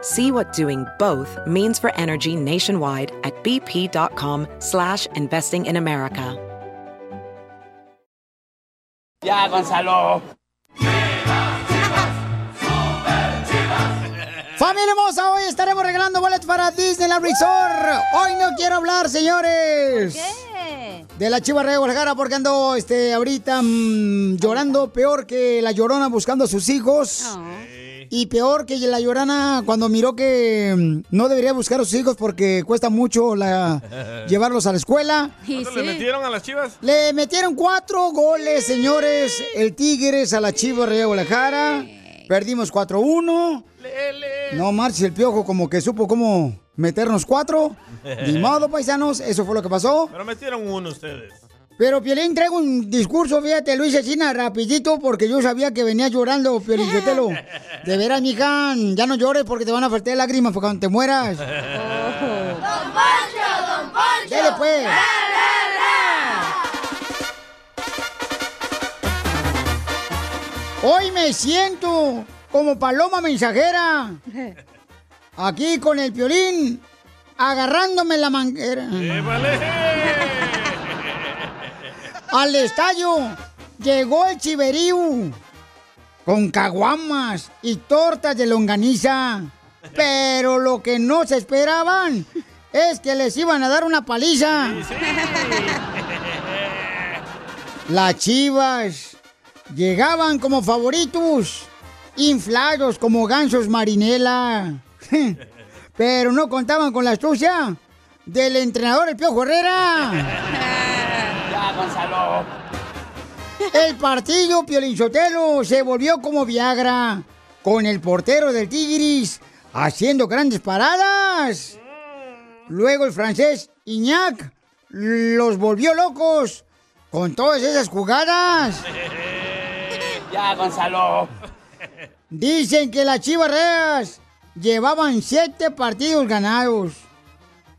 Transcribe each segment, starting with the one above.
See what doing both means for energy nationwide at bp.com slash investing in America. Ya, Gonzalo. Familia hermosa, hoy estaremos regalando boletos para Disneyland Resort. Hoy no quiero hablar, señores. ¿Qué? De la chiva Rey Guadalajara porque ando este, ahorita mm, llorando peor que la llorona buscando a sus hijos. Y peor que la llorona cuando miró que mm, no debería buscar a sus hijos porque cuesta mucho la, llevarlos a la escuela. ¿Cuánto le metieron a las chivas? Le metieron cuatro goles, señores, el Tigres a la Chiva Rey Guadalajara. Perdimos 4-1. No marches el piojo como que supo cómo meternos cuatro. Ni modo, paisanos, eso fue lo que pasó. Pero metieron uno ustedes. Pero Piolín traigo un discurso, fíjate, hice así rapidito porque yo sabía que venía llorando, Piolín Sotelo. De veras, mija, ya no llores porque te van a faltar lágrimas porque cuando te mueras. ¡Don Poncho, Don Poncho! Dale, pues. Hoy me siento como paloma mensajera. Aquí con el Piolín, agarrándome la manguera. Al estadio llegó el chiverío con caguamas y tortas de longaniza. Pero lo que no se esperaban es que les iban a dar una paliza. Las chivas llegaban como favoritos, inflados como gansos marinela. Pero no contaban con la astucia del entrenador el Piojo Herrera. Gonzalo. El partido Piolinchotelo se volvió como Viagra, con el portero del Tigris haciendo grandes paradas. Luego el francés Iñac los volvió locos con todas esas jugadas. Ya, Gonzalo. Dicen que las chivarreas llevaban siete partidos ganados.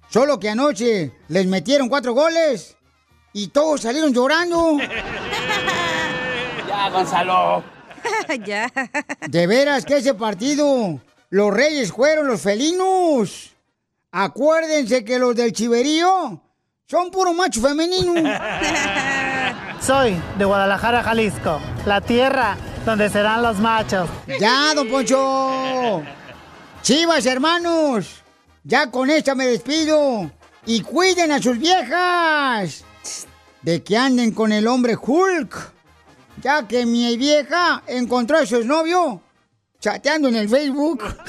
Solo que anoche les metieron cuatro goles y todos salieron llorando. Ya, Gonzalo. ya. De veras que ese partido, los reyes fueron los felinos. Acuérdense que los del chiverío son puro macho femenino. Soy de Guadalajara, Jalisco, la tierra donde serán los machos. Ya, don Poncho. Chivas, hermanos. Ya con esta me despido. Y cuiden a sus viejas. De que anden con el hombre Hulk. Ya que mi vieja encontró a su novio chateando en el Facebook.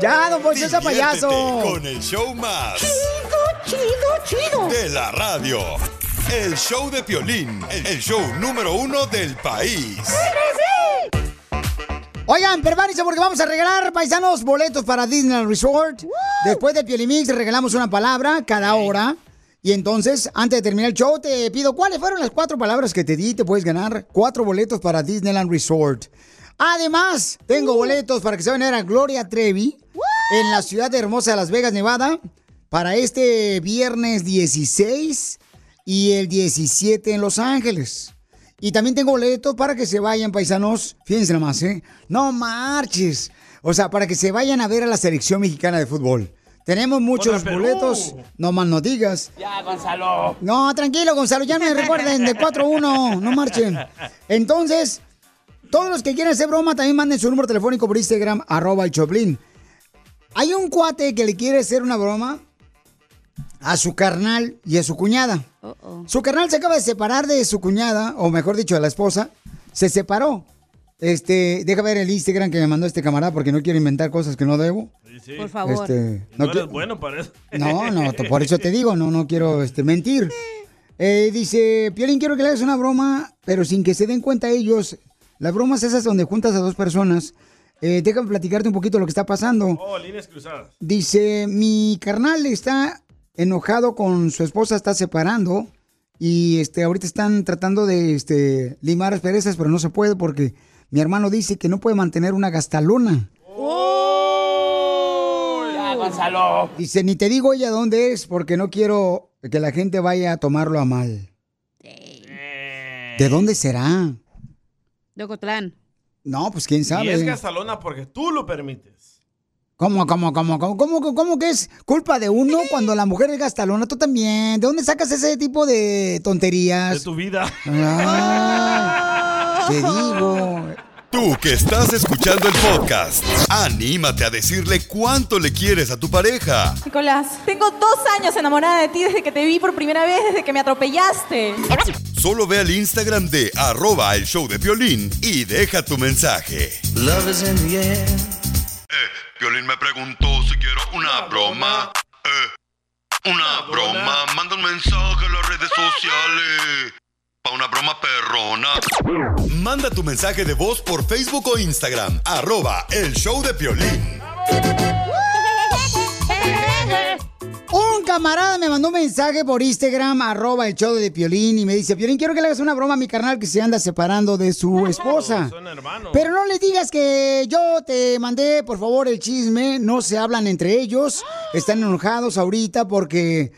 ya, don Poncho, ese payaso. Con el show más. Chido, chido, chido. De la radio. El show de Piolín. El show número uno del país. Oigan, prepárense porque vamos a regalar, paisanos, boletos para Disneyland Resort. Después de Piolimix regalamos una palabra cada hora. Y entonces, antes de terminar el show, te pido cuáles fueron las cuatro palabras que te di. Te puedes ganar cuatro boletos para Disneyland Resort. Además, tengo boletos para que se vayan a Gloria Trevi en la ciudad de hermosa de Las Vegas, Nevada, para este viernes 16 y el 17 en Los Ángeles. Y también tengo boletos para que se vayan, paisanos. Fíjense nomás, ¿eh? No marches. O sea, para que se vayan a ver a la selección mexicana de fútbol. Tenemos muchos boletos. No más no digas. Ya, Gonzalo. No, tranquilo, Gonzalo, ya me recuerden de 4-1, no marchen. Entonces, todos los que quieran hacer broma también manden su número telefónico por Instagram, arroba el Choplin. Hay un cuate que le quiere hacer una broma a su carnal y a su cuñada. Su carnal se acaba de separar de su cuñada, o mejor dicho, de la esposa. Se separó. Este, deja ver el Instagram que me mandó este camarada porque no quiero inventar cosas que no debo. Sí. Por favor. Este, No, no, eres bueno para eso. no, no, por eso te digo, no, no quiero este, mentir. Eh, dice, Piolín, quiero que le hagas una broma, pero sin que se den cuenta ellos. Las bromas esas donde juntas a dos personas. Eh, déjame platicarte un poquito lo que está pasando. Oh, líneas cruzadas. Dice, mi carnal está enojado con su esposa, está separando y este ahorita están tratando de este limar asperezas, pero no se puede porque mi hermano dice que no puede mantener una gastalona. Ya, Gonzalo. Dice, ni te digo ella dónde es porque no quiero que la gente vaya a tomarlo a mal. ¿De dónde será? De Ocotlán. No, pues quién Y es sabe. gastalona porque tú lo permites. ¿Cómo, cómo, cómo, cómo, cómo, cómo que es culpa de uno cuando la mujer es gastalona? Tú también. ¿De dónde sacas ese tipo de De tonterías? tu vida. Ah, te digo. Tú que estás escuchando el podcast, anímate a decirle cuánto le quieres a tu pareja. Nicolás, tengo dos años enamorada de ti desde que te vi por primera vez, desde que me atropellaste. Solo ve al Instagram de arroba el show de violín y deja tu mensaje. Eh, Violín me preguntó si quiero una broma. Eh, una broma. Manda un mensaje a las redes sociales. Pa' una broma perrona. Manda tu mensaje de voz por Facebook o Instagram. Arroba el show de Piolín. Un camarada me mandó un mensaje por Instagram, arroba el show de Piolín, y me dice, Piolín, quiero que le hagas una broma a mi carnal que se anda separando de su esposa. Son hermanos. Pero no le digas que yo te mandé, por favor, el chisme. No se hablan entre ellos. Están enojados ahorita porque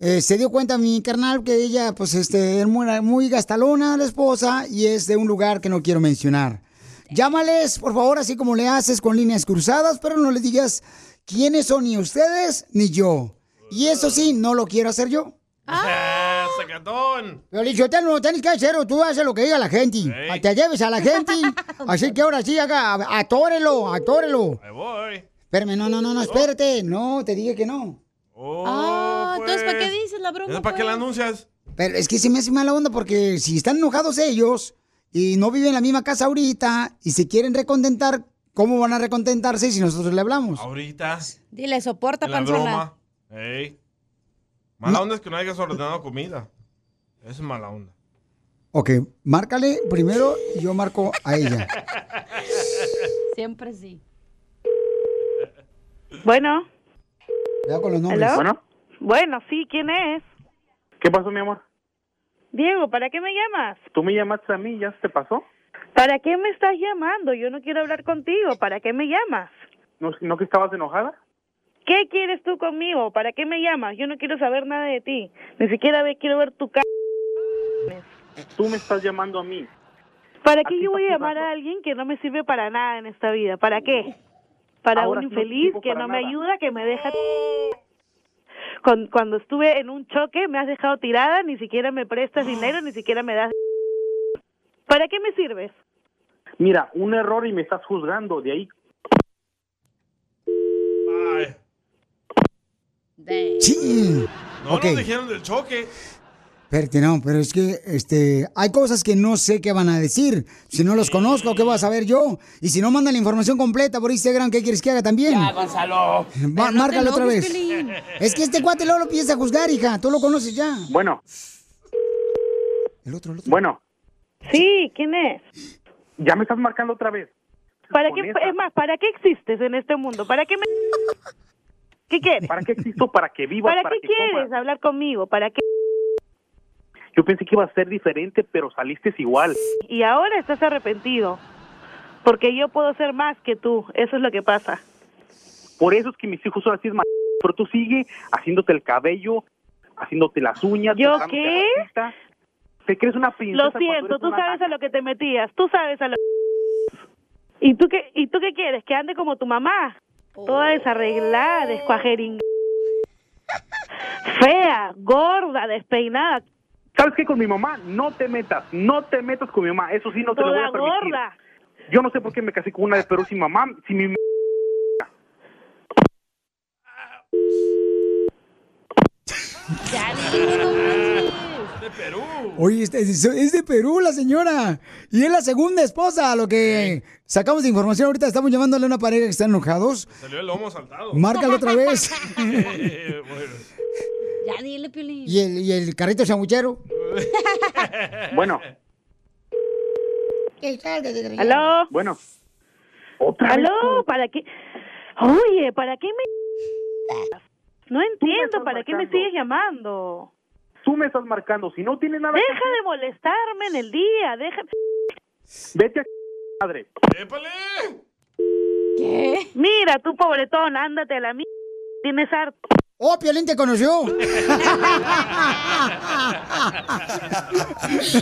eh, se dio cuenta mi carnal que ella, pues, este, es muy, muy gastalona la esposa y es de un lugar que no quiero mencionar. Llámales, por favor, así como le haces con líneas cruzadas, pero no le digas quiénes son ni ustedes ni yo. Y eso sí, no lo quiero hacer yo. Eh, ¡Sacatón! Pero Lichotelo, no tienes que hacerlo, tú haces lo que diga la gente. Ey. Te lleves a la gente. Así que ahora sí, haga, atórelo, atórelo. Ahí voy. Espérame, no, no, no, no, espérate. No, te dije que no. Oh, Ah, entonces, ¿para qué pues. dices la broma? ¿Eso ¿Para qué la pues? anuncias? Pero es que se me hace mala onda porque si están enojados ellos y no viven en la misma casa ahorita y se quieren recontentar, ¿cómo van a recontentarse si nosotros le hablamos? Ahorita. Dile, soporta, panzona. Ey. Mala onda es que no hayas ordenado comida. Eso es mala onda. Ok, márcale primero y yo marco a ella. Siempre sí. Bueno, Cuidado con los nombres. ¿Aló? Bueno, bueno, sí, ¿quién es? ¿qué pasó, mi amor? Diego, ¿para qué me llamas? ¿Tú me llamaste a mí? ¿Ya se te pasó? ¿Para qué me estás llamando? Yo no quiero hablar contigo. ¿Para qué me llamas? ¿No, no que estabas enojada? ¿Qué quieres tú conmigo? ¿Para qué me llamas? Yo no quiero saber nada de ti. Ni siquiera ve, quiero ver tu cara. Tú me estás llamando a mí. ¿Para ¿A qué yo voy a llamar a alguien que no me sirve para nada en esta vida? ¿Para qué? Para Ahora un no infeliz que no me nada. ayuda, que me deja... Con- cuando estuve en un choque me has dejado tirada, ni siquiera me prestas dinero, ni siquiera me das... ¿Para qué me sirves? Mira, un error y me estás juzgando. De ahí, Ay. Sí. No Ok. nos dijeron del choque. Espérate, no, pero es que este, hay cosas que no sé qué van a decir. Si no los conozco, ¿qué voy a saber yo? Y si no mandan la información completa por Instagram, ¿qué quieres que haga también? Ya, Gonzalo. Va- no márcalo otra vez. Es que este cuate luego lo piensa juzgar, hija. Tú lo conoces ya. bueno, El otro, el otro. bueno, Sí, ¿quién es? ya me estás marcando otra vez. ¿Para qué, es más, ¿para qué existes en este mundo? ¿Para qué me... ¿Qué quieres? ¿Para qué existo? ¿Para que vivas? ¿Para ¿Para qué que quieres comas? hablar conmigo? ¿Para qué? Yo pensé que iba a ser diferente, pero saliste igual. Y ahora estás arrepentido. Porque yo puedo ser más que tú. Eso es lo que pasa. Por eso es que mis hijos son así, pero tú sigue haciéndote el cabello, haciéndote las uñas. ¿Yo qué? Te crees una princesa. Lo siento, tú sabes a lo que te metías. Tú sabes a lo ¿Y tú qué, y tú qué quieres? ¿Que ande como tu mamá? Toda desarreglada, descuajeringa. Fea, gorda, despeinada, ¿Sabes qué? Con mi mamá no te metas, no te metas con mi mamá. Eso sí, no te lo voy a permitir. gorda. Yo no sé por qué me casé con una de pero si mamá, si mi De Perú. Oye, este- es, es de Perú la señora. Y es la segunda esposa, a lo que sacamos de información. Ahorita estamos llamándole a una pareja que están enojados. Salió el lomo saltado. Márcalo otra vez. Bueno. Ya dile, Piolín. y, el, y el carrito sanguchero. Bueno, ¿Aló? bueno. ¿Otra vez ¿Aló? ¿Para qué? Oye, ¿para qué me...? No entiendo, ¿para qué me sigues llamando? Tú me estás marcando. Si no tiene nada Deja de molestarme en el día, deja... Vete a madre. ¡Épale! ¿Qué? Mira, tú pobretón, ándate a la mierda. Tienes harto. ¡Oh, Piolín te conoció!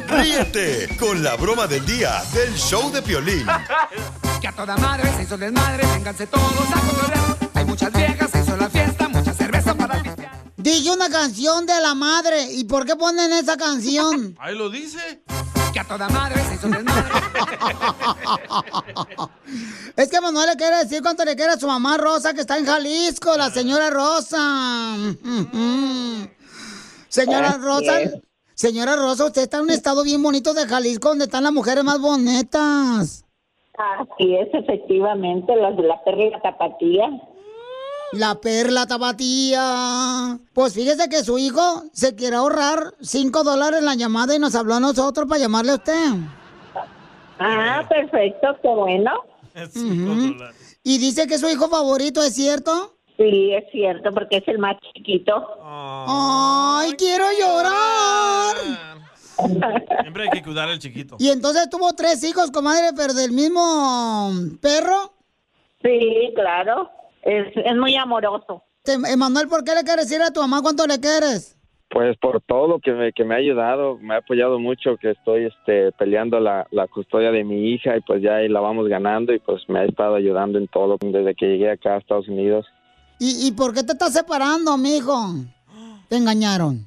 Ríete con la broma del día del show de Piolín. Que a toda madre se hizo desmadre, vénganse todos a cotorrear. Hay muchas viejas, se hizo la fiesta, mucha cerveza para pistear. Dije una canción de la madre. ¿Y por qué ponen esa canción? Ahí lo dice. Que a toda madre se hizo desmadre. Es que Manuel le quiere decir cuánto le quiere a su mamá Rosa, que está en Jalisco, la señora Rosa. Señora Rosa, señora Rosa, usted está en un estado bien bonito de Jalisco, donde están las mujeres más bonitas. Así es, efectivamente, las de la perla y la tapatía. La perla tapatía. Pues fíjese que su hijo se quiere ahorrar cinco dólares en la llamada y nos habló a nosotros para llamarle a usted. Ah, perfecto, qué bueno. Ujú. Y dice que es su hijo favorito, ¿es cierto? Sí, es cierto, porque es el más chiquito. ¡Ay, quiero llorar! Siempre hay que cuidar al chiquito. Y entonces tuvo tres hijos, comadre, pero del mismo perro. Sí, claro. Es, es muy amoroso. Emanuel, ¿por qué le quieres decir a tu mamá cuánto le quieres? Pues por todo que me, que me ha ayudado, me ha apoyado mucho, que estoy este, peleando la, la custodia de mi hija y pues ya ahí la vamos ganando y pues me ha estado ayudando en todo desde que llegué acá a Estados Unidos. ¿Y, y por qué te estás separando, mijo? Te engañaron.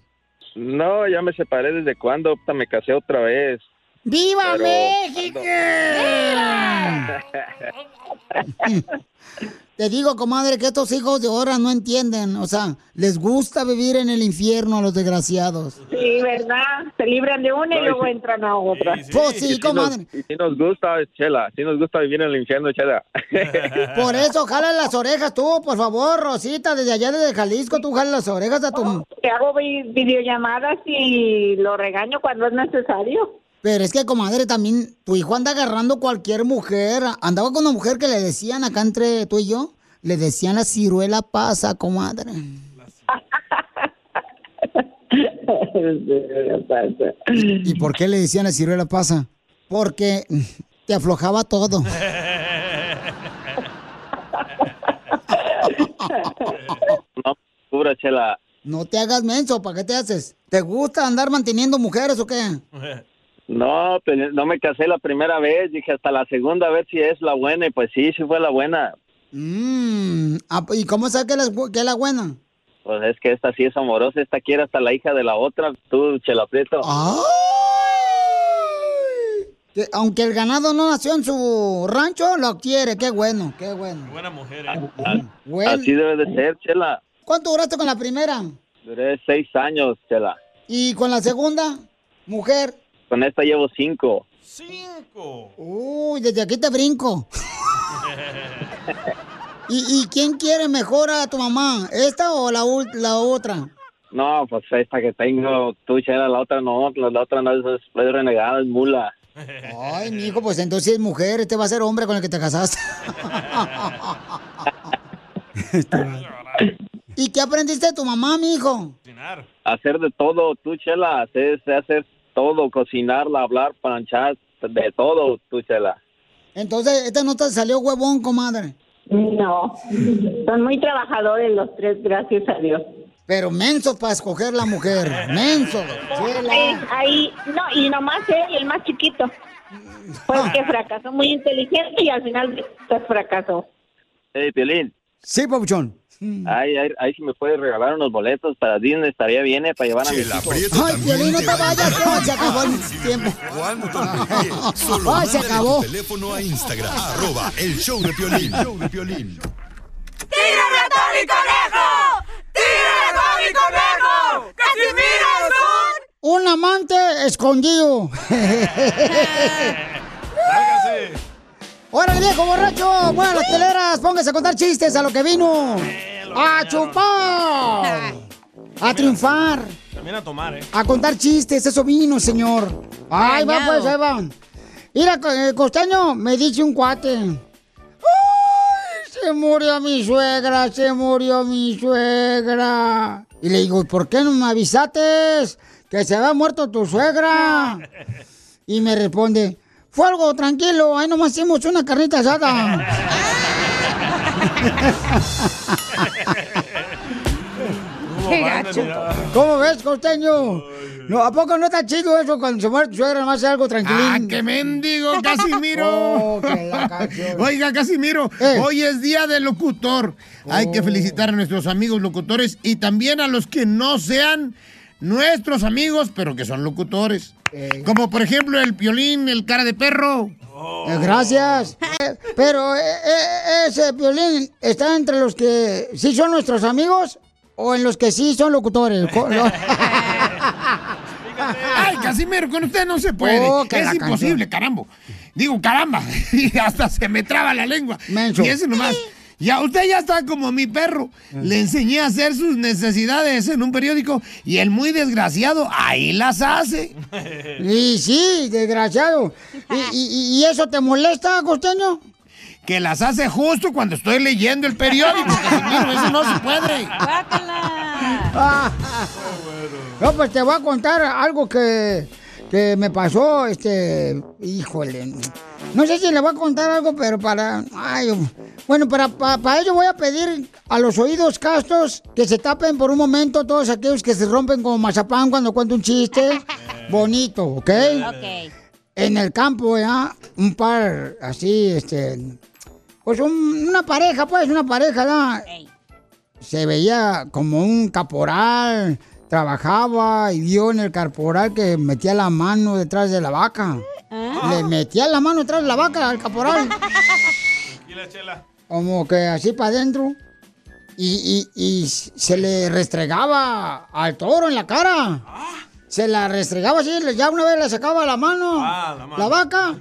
No, ya me separé desde cuando, me casé otra vez. ¡Viva Pero- México! Te digo, comadre, que estos hijos de ahora no entienden. O sea, les gusta vivir en el infierno a los desgraciados. Sí, ¿verdad? Se libran de una y No, luego sí. entran a otra. Pues sí, Y comadre. Nos, y sí nos gusta, Chela, sí nos gusta vivir en el infierno, Chela. Por eso, jala las orejas tú, por favor, Rosita, desde allá, desde Jalisco, tú jala las orejas a tu... Que hago vi- videollamadas y lo regaño cuando es necesario. Pero es que, comadre, también tu hijo anda agarrando cualquier mujer. Andaba con una mujer que le decían acá entre tú y yo, le decían la ciruela pasa, comadre. ¿Y por qué le decían la ciruela pasa? Porque te aflojaba todo. no, cubra, Chela. No te hagas menso, ¿para qué te haces? ¿Te gusta andar manteniendo mujeres o qué? No, pues, no me casé la primera vez, dije hasta la segunda vez si es la buena y pues sí, sí fue la buena. Mm, ah, ¿Y cómo sabes que, la- que es la buena? Pues es que esta sí es amorosa, esta quiere hasta la hija de la otra, tú, Chela Prieto. Que aunque el ganado no nació en su rancho, lo quiere. Qué bueno, qué bueno. Buena mujer, ¿eh? Bueno. Así debe de ser, Chela. ¿Cuánto duraste con la primera? Duré seis años, Chela. ¿Y con la segunda? Mujer. Con esta llevo cinco. Cinco. Uy, desde aquí te brinco. ¿Y, y quién quiere mejor a tu mamá? ¿Esta o la, ul- la otra? No, pues esta que tengo, tú, Chela, la otra no, la, la otra no es, es renegada, es mula. Ay, mijo, pues entonces es mujer, este va a ser hombre con el que te casaste. ¿Y qué aprendiste de tu mamá, mijo? Hacer de todo, tú, Chela, hacer, hacer todo, cocinarla, hablar, planchar, de todo, tú, Chela. Entonces, este no te salió huevón, comadre. No, son muy trabajadores los tres, gracias a Dios. Pero menso para escoger la mujer, menso. Ahí, ahí, no, y nomás él, el más chiquito. Pues que fracasó, muy inteligente y al final pues fracasó. Hey, Piolín. Sí, papuchón. Ay, ay, ahí si me puedes regalar unos boletos para Disney, estaría bien, ¿eh? Para llevar a hijos. Ay, Piolín, no te vayas, no, se acabó el tiempo. Solo Ay, se acabó. tu teléfono a Instagram, arroba el show de Piolín. Show de Piolín. ¡Tírame a Tony Conejo! ¡Tírame a Tony Conejo! ¡Casimiro es Un amante escondido. Sálgase. ¡Órale, viejo borracho! ¡Mueva las teleras! ¡Póngase a contar chistes a lo que vino! ¡A chupar! ¡A triunfar! También a tomar, ¿eh? A contar chistes, eso vino, señor. ¡Ay, va, pues, ahí va! Mira, co- eh, costeño, me dice un cuate. ¡Ay, se murió mi suegra, se murió mi suegra! Y le digo, ¿por qué no me avisaste que se había muerto tu suegra? Y me responde, fue algo tranquilo, ahí nomás hicimos una carnita asada. Qué gacho. ¿Cómo ves, costeño? No, ¿A poco no está chido eso cuando se muere tu suegra, nomás hace algo tranquilín? ¡Ah, qué mendigo, Casimiro! Oh, la. Oiga, Casimiro, Eh. hoy es día del locutor. Hay que felicitar a nuestros amigos locutores y también a los que no sean nuestros amigos, pero que son locutores. Como por ejemplo el piolín, el cara de perro. Eh, Gracias. Eh, Pero eh, eh, ese violín está entre los que sí son nuestros amigos o en los que sí son locutores. Ay, Casimiro, con usted no se puede. Oh, que es imposible, carambo. Digo, caramba. Y hasta se me traba la lengua. Menso. Y eso nomás. Ya, usted ya está como mi perro. Le enseñé a hacer sus necesidades en un periódico y el muy desgraciado ahí las hace. Y sí, desgraciado. ¿Y, y- y eso te molesta, costeño? Que las hace justo cuando estoy leyendo el periódico. Eso no se puede. Ah, No, pues te voy a contar algo que, que me pasó, este, híjole. No sé si le voy a contar algo, pero para, ay, bueno, para, para, para ello voy a pedir a los oídos castos que se tapen por un momento todos aquellos que se rompen como mazapán cuando cuento un chiste bonito, ¿ok? Ok. En el campo, ¿ya? Un par así, este, pues un- una pareja, pues, una pareja, ¿no? se veía como un caporal, trabajaba y vio en el caporal que metía la mano detrás de la vaca. Le metía la mano de la vaca al caporal, Tranquila, chela. como que así para adentro. Y, y- y se le restregaba al toro en la cara. Se la restregaba así, ya una vez le sacaba la mano. Ah, la mano. vaca.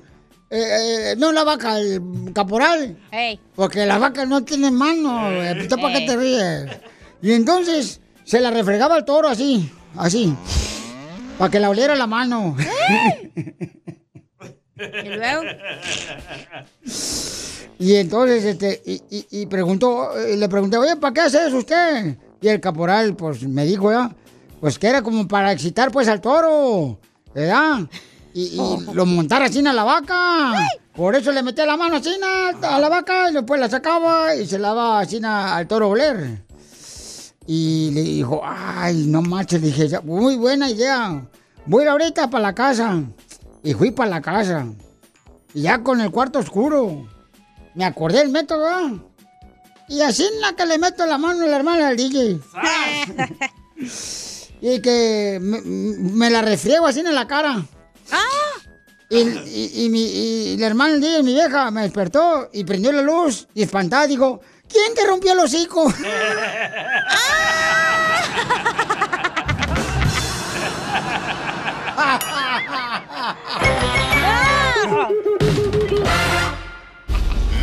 Eh, eh, no la vaca, el caporal. Hey. Porque la vaca no tiene mano. ¿Tú para qué te ríes? Y entonces se la refregaba al toro así, así. Para que la oliera la mano. ¿Y luego? Y entonces, este, y, y- y preguntó, eh, le pregunté, oye, ¿para qué hace eso usted? Y el caporal, pues, me dijo ya, pues que era como para excitar, pues, al toro, ¿verdad? Y, y lo montara así a la vaca. Por eso le metía la mano así a la vaca y después la sacaba y se la daba así al toro a oler. Y le dijo, ay, no manches, le dije, "Ya, muy buena idea. Voy a ir ahorita para la casa. Y fui para la casa. Y ya con el cuarto oscuro. Me acordé del método, ¿verdad? Y así en la que le meto la mano a la hermana del DJ. y que me, me la refriego así en la cara. Y, y- y mi, y la hermana del DJ, mi vieja, me despertó y prendió la luz y espantada dijo, ¿quién te rompió el hocico?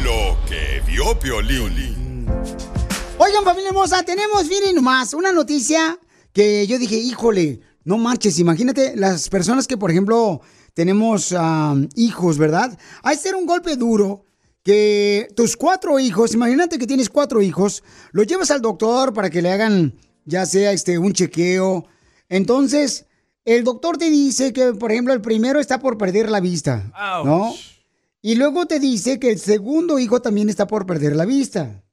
Lo que vio Piolín. Oigan, familia hermosa, tenemos, miren nomás, una noticia que yo dije, híjole, no marches, imagínate las personas que, por ejemplo, tenemos hijos, ¿verdad? Hay ser un golpe duro que tus cuatro hijos, imagínate que tienes cuatro hijos, los llevas al doctor para que le hagan ya sea este un chequeo. Entonces, el doctor te dice que, por ejemplo, el primero está por perder la vista, ¿no? Y luego te dice que el segundo hijo también está por perder la vista.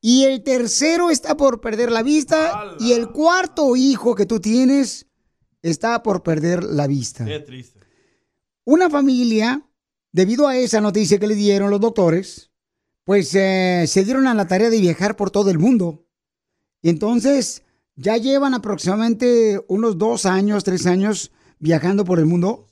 Y el tercero está por perder la vista. Y el cuarto hijo que tú tienes está por perder la vista. Qué triste. Una familia, debido a esa noticia que le dieron los doctores, pues eh, se dieron a la tarea de viajar por todo el mundo. Y entonces ya llevan aproximadamente unos dos años, tres años viajando por el mundo.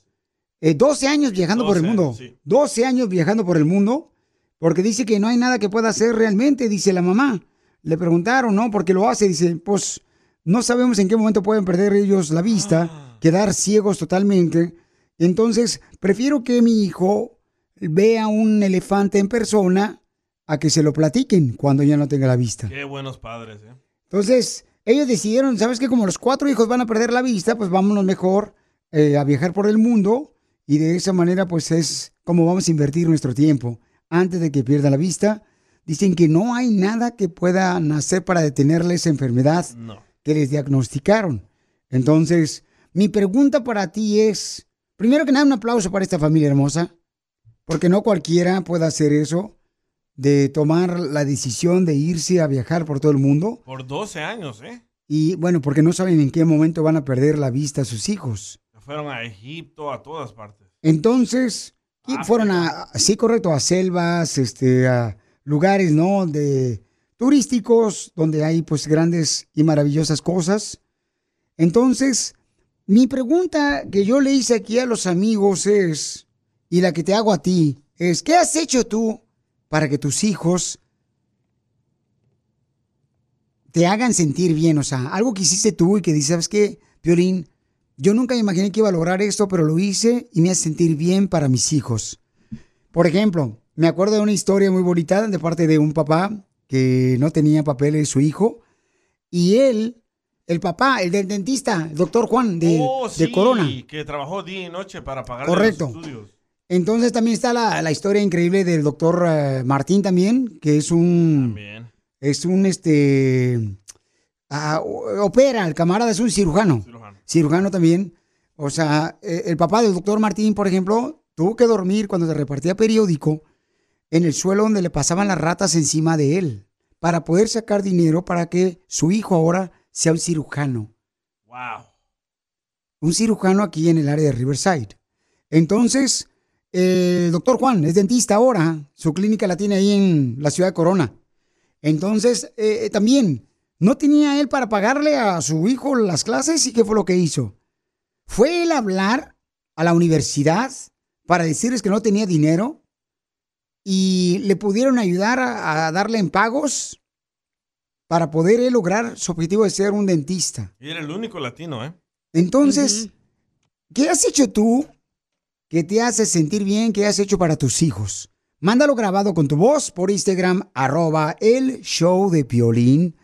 Eh, 12 años viajando por el 12 mundo. sí. 12 años viajando por el mundo. Porque dice que no hay nada que pueda hacer realmente, dice la mamá. Le preguntaron, ¿no? ¿Por qué lo hace? Dice, pues no sabemos en qué momento pueden perder ellos la vista, quedar ciegos totalmente. Entonces, prefiero que mi hijo vea un elefante en persona a que se lo platiquen cuando ya no tenga la vista. Qué buenos padres, ¿eh? Entonces, ellos decidieron, ¿sabes qué? Como los cuatro hijos van a perder la vista, pues vámonos mejor eh, a viajar por el mundo y de esa manera pues es como vamos a invertir nuestro tiempo antes de que pierda la vista. Dicen que no hay nada que pueda nacer para detenerle esa enfermedad que les diagnosticaron. Entonces, mi pregunta para ti es, primero que nada, un aplauso para esta familia hermosa, porque no cualquiera puede hacer eso, de tomar la decisión de irse a viajar por todo el mundo. Por 12 años, ¿eh? Y bueno, porque no saben en qué momento van a perder la vista a sus hijos. Fueron a Egipto, a todas partes. Entonces, y fueron a, sí, correcto, a selvas, este, a lugares, ¿no? De turísticos, donde hay pues grandes y maravillosas cosas. Entonces, mi pregunta que yo le hice aquí a los amigos es, y la que te hago a ti, es, ¿qué has hecho tú para que tus hijos te hagan sentir bien? O sea, algo que hiciste tú y que dices, ¿sabes qué, Piolín? Yo nunca imaginé que iba a lograr esto, pero lo hice y me hace sentir bien para mis hijos. Por ejemplo, me acuerdo de una historia muy bonita de parte de un papá que no tenía papeles su hijo y él, el papá, el del dentista, el doctor Juan de, oh, de Corona. que trabajó día y noche para pagar Correcto. los estudios. Entonces también está la, la historia increíble del doctor eh, Martín también, que es un... Es un, este... ah, opera, el camarada es un cirujano. Cirujano también. O sea, eh, el papá del doctor Martín, por ejemplo, tuvo que dormir cuando se repartía periódico en el suelo donde le pasaban las ratas encima de él para poder sacar dinero para que su hijo ahora sea un cirujano. Wow. Un cirujano aquí en el área de Riverside. Entonces, el doctor Juan es dentista ahora. Su clínica la tiene ahí en la ciudad de Corona. Entonces, eh, también, no tenía él para pagarle a su hijo las clases y qué fue lo que hizo. Fue él a hablar a la universidad para decirles que no tenía dinero y le pudieron ayudar a, a darle en pagos para poder él lograr su objetivo de ser un dentista. Y era el único latino, ¿eh? Entonces, ¿qué has hecho tú que te hace sentir bien? ¿Qué has hecho para tus hijos? Mándalo grabado con tu voz por Instagram, arroba el show de Piolín.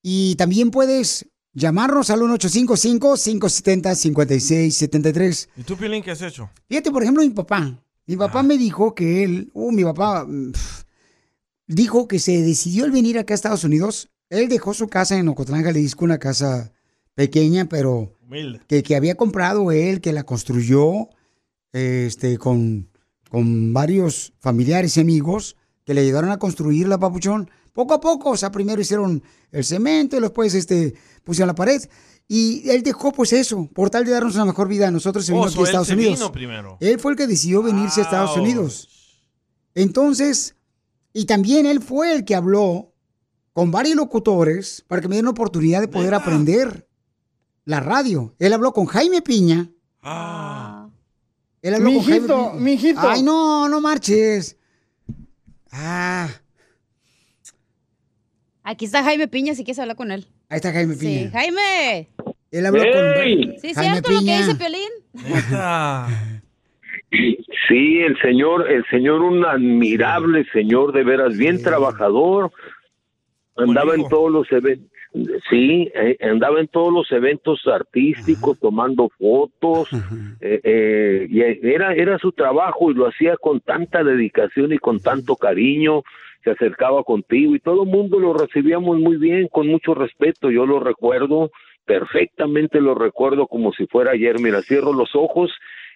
Y también puedes llamarnos al 1855-570-5673. ¿Y tú, Pilín, qué has hecho? Fíjate, por ejemplo, mi papá. Mi papá me dijo que él, uh, mi papá dijo que se decidió el venir acá a Estados Unidos. Él dejó su casa en Ocotlán, Jalisco, una casa pequeña, pero Humilde. que, que había comprado él, que la construyó este, con, con varios familiares y amigos que le ayudaron a construir la papuchón. Poco a poco, o sea, primero hicieron el cemento y después este, pusieron la pared. Y él dejó pues eso, por tal de darnos una mejor vida a nosotros se vino Oh, aquí a él Estados se Unidos. vino primero. Él fue el que decidió venirse a Estados Unidos. Entonces, y también él fue el que habló con varios locutores para que me dieran la oportunidad de poder aprender la radio. Él habló con Jaime Piña. Él habló con Jaime Mijito, Piña. mijito. Ay, no, no marches. Ah, Aquí está Jaime Piña, si quieres hablar con él. ahí está Jaime Piña. Sí, Jaime. Él habló ¡Ey! con Sí, Jaime cierto lo que dice Piolín. Sí, el señor, el señor, un admirable señor, de veras, bien trabajador. Andaba en todos los eventos, sí, eh, andaba en todos los eventos artísticos, tomando fotos, eh, eh, y era, era su trabajo y lo hacía con tanta dedicación y con tanto cariño. Se acercaba contigo y todo el mundo lo recibíamos muy bien, con mucho respeto. Yo lo recuerdo perfectamente, lo recuerdo como si fuera ayer. Mira, cierro los ojos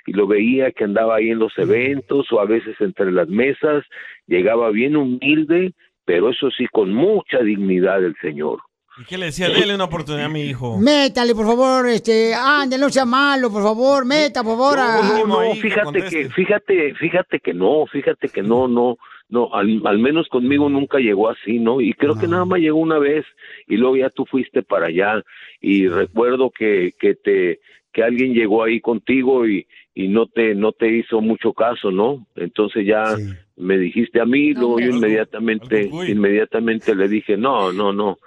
y lo veía que andaba ahí en los eventos o a veces entre las mesas, llegaba bien humilde, pero eso sí, con mucha dignidad el señor. ¿Y qué le decía? Dele una oportunidad a mi hijo. Métale, por favor, este, ándale, no sea malo, por favor, meta, por favor. No, no, no, fíjate que, fíjate, fíjate que no, fíjate que no, no, no, al, al menos conmigo nunca llegó así, ¿no? Y creo que nada más llegó una vez y luego ya tú fuiste para allá y recuerdo que, que te, que alguien llegó ahí contigo y, y no te, no te hizo mucho caso, ¿no? Entonces ya me dijiste a mí, luego yo inmediatamente, inmediatamente le dije, no, no, no.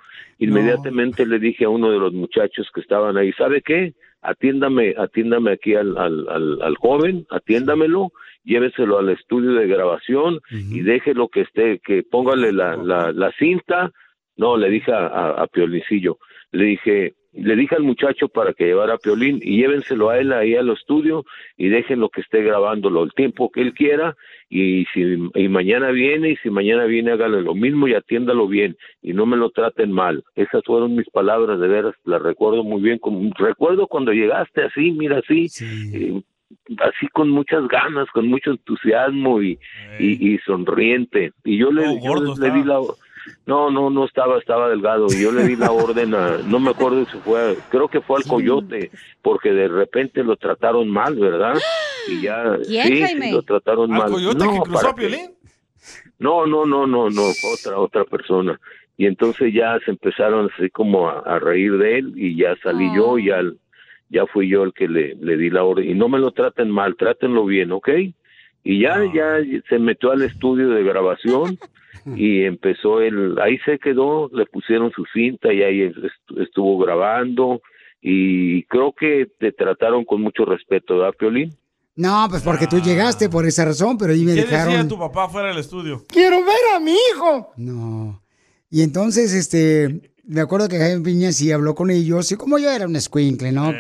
Inmediatamente le dije a uno de los muchachos que estaban ahí, ¿sabe qué? Atiéndame, atiéndame aquí al, al, al, al joven, atiéndamelo, lléveselo al estudio de grabación y déjelo que esté, que póngale la, la, la cinta. No, le dije a, a, a Piolincillo, le dije, le dije al muchacho para que llevara a Piolín y llévenselo a él ahí al estudio y déjenlo que esté grabándolo el tiempo que él quiera y si y mañana viene y si mañana viene hágale lo mismo y atiéndalo bien y no me lo traten mal. Esas fueron mis palabras de veras, las recuerdo muy bien. Como, recuerdo cuando llegaste así, mira así, eh, así con muchas ganas, con mucho entusiasmo y, y, y sonriente. Y yo le, yo le di la no, no, no estaba, estaba delgado. Y yo le di la orden a, no me acuerdo si fue, creo que fue al coyote, porque de repente lo trataron mal, ¿verdad? Y ya, ¿Quién, sí, Jaime? sí, lo trataron ¿Al mal. coyote no, que cruzó a Piolín? no, no, no, no, no, otra, otra persona. Y entonces ya se empezaron así como a, a reír de él y ya salí yo y ya, ya fui yo el que le, le di la orden. Y no me lo traten mal, trátenlo bien, ¿ok? Y ya, ya se metió al estudio de grabación y empezó el, ahí se quedó, le pusieron su cinta y ahí est- estuvo grabando y creo que te trataron con mucho respeto, ¿verdad, Piolín? No, pues porque tú llegaste por esa razón, pero ahí me ¿Qué dejaron. decía tu papá fuera del estudio? ¡Quiero ver a mi hijo! No. Y entonces, este, me acuerdo que Jaime Piña sí habló con ellos, y como yo era un squinkle, ¿no?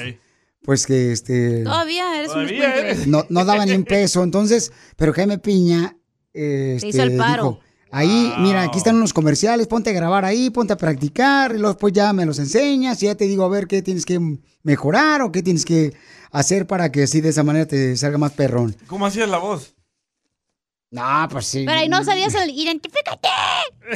Pues que, este... Todavía eres un escuincle. No, no daba ni un peso, entonces, pero Jaime Piña, eh, Te este, hizo el paro. dijo, ahí, mira, aquí están unos comerciales, ponte a grabar ahí, ponte a practicar, y luego después ya me los enseñas, y ya te digo a ver qué tienes que mejorar o qué tienes que hacer para que así de esa manera te salga más perrón. ¿Cómo hacías la voz? No, pues sí. Pero ahí no sabías el identifícate.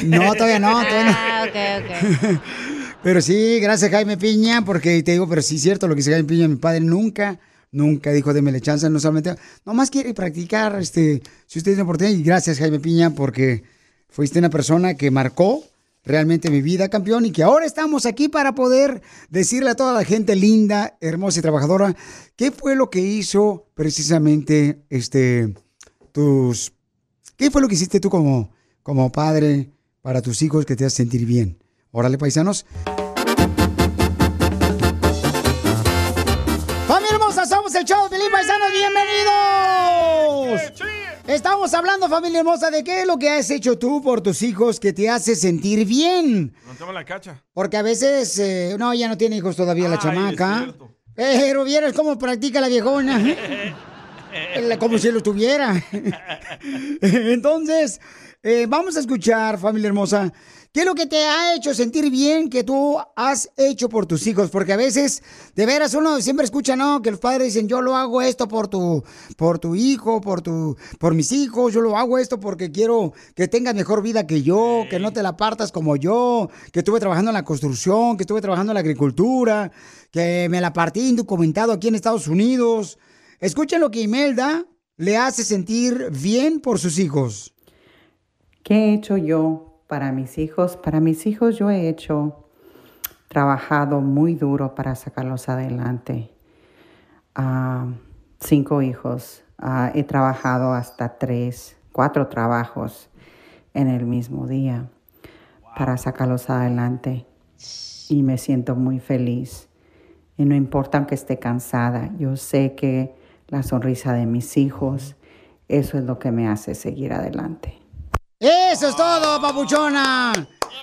No, todavía no, todavía no. Ah, ok, ok. Pero sí, gracias Jaime Piña, porque te digo, pero sí es cierto lo que dice Jaime Piña, mi padre nunca, nunca dijo démele chance, no solamente, nomás quiere practicar, este, si usted tiene oportunidad, y gracias Jaime Piña, porque fuiste una persona que marcó realmente mi vida, campeón, y que ahora estamos aquí para poder decirle a toda la gente linda, hermosa y trabajadora, qué fue lo que hizo precisamente, este, tus, qué fue lo que hiciste tú como, como padre para tus hijos que te hace sentir bien. Órale, paisanos. ¡Familia hermosa! Somos el show Paisanos. ¡Bienvenidos! Estamos hablando, familia hermosa, de qué es lo que has hecho tú por tus hijos que te hace sentir bien. Montame la cacha. Porque a veces, eh, no, ya no tiene hijos todavía la chamaca. es cierto. Pero vieras cómo practica la viejona. Como si lo tuviera. Entonces, eh, vamos a escuchar, familia hermosa, qué es lo que te ha hecho sentir bien que tú has hecho por tus hijos. Porque a veces, de veras, uno siempre escucha, ¿no? Que los padres dicen, yo lo hago esto por tu, por tu hijo, por tu, por mis hijos, yo lo hago esto porque quiero que tengas mejor vida que yo, que no te la partas como yo, que estuve trabajando en la construcción, que estuve trabajando en la agricultura, que me la partí indocumentado aquí en Estados Unidos. Escuchen lo que Imelda le hace sentir bien por sus hijos. ¿Qué he hecho yo para mis hijos? Para mis hijos yo he hecho, trabajado muy duro para sacarlos adelante. Ah, cinco hijos. Ah, he trabajado hasta tres, cuatro trabajos en el mismo día para sacarlos adelante. Y me siento muy feliz. Y no importa aunque esté cansada, yo sé que la sonrisa de mis hijos, eso es lo que me hace seguir adelante. Eso es todo, papuchona.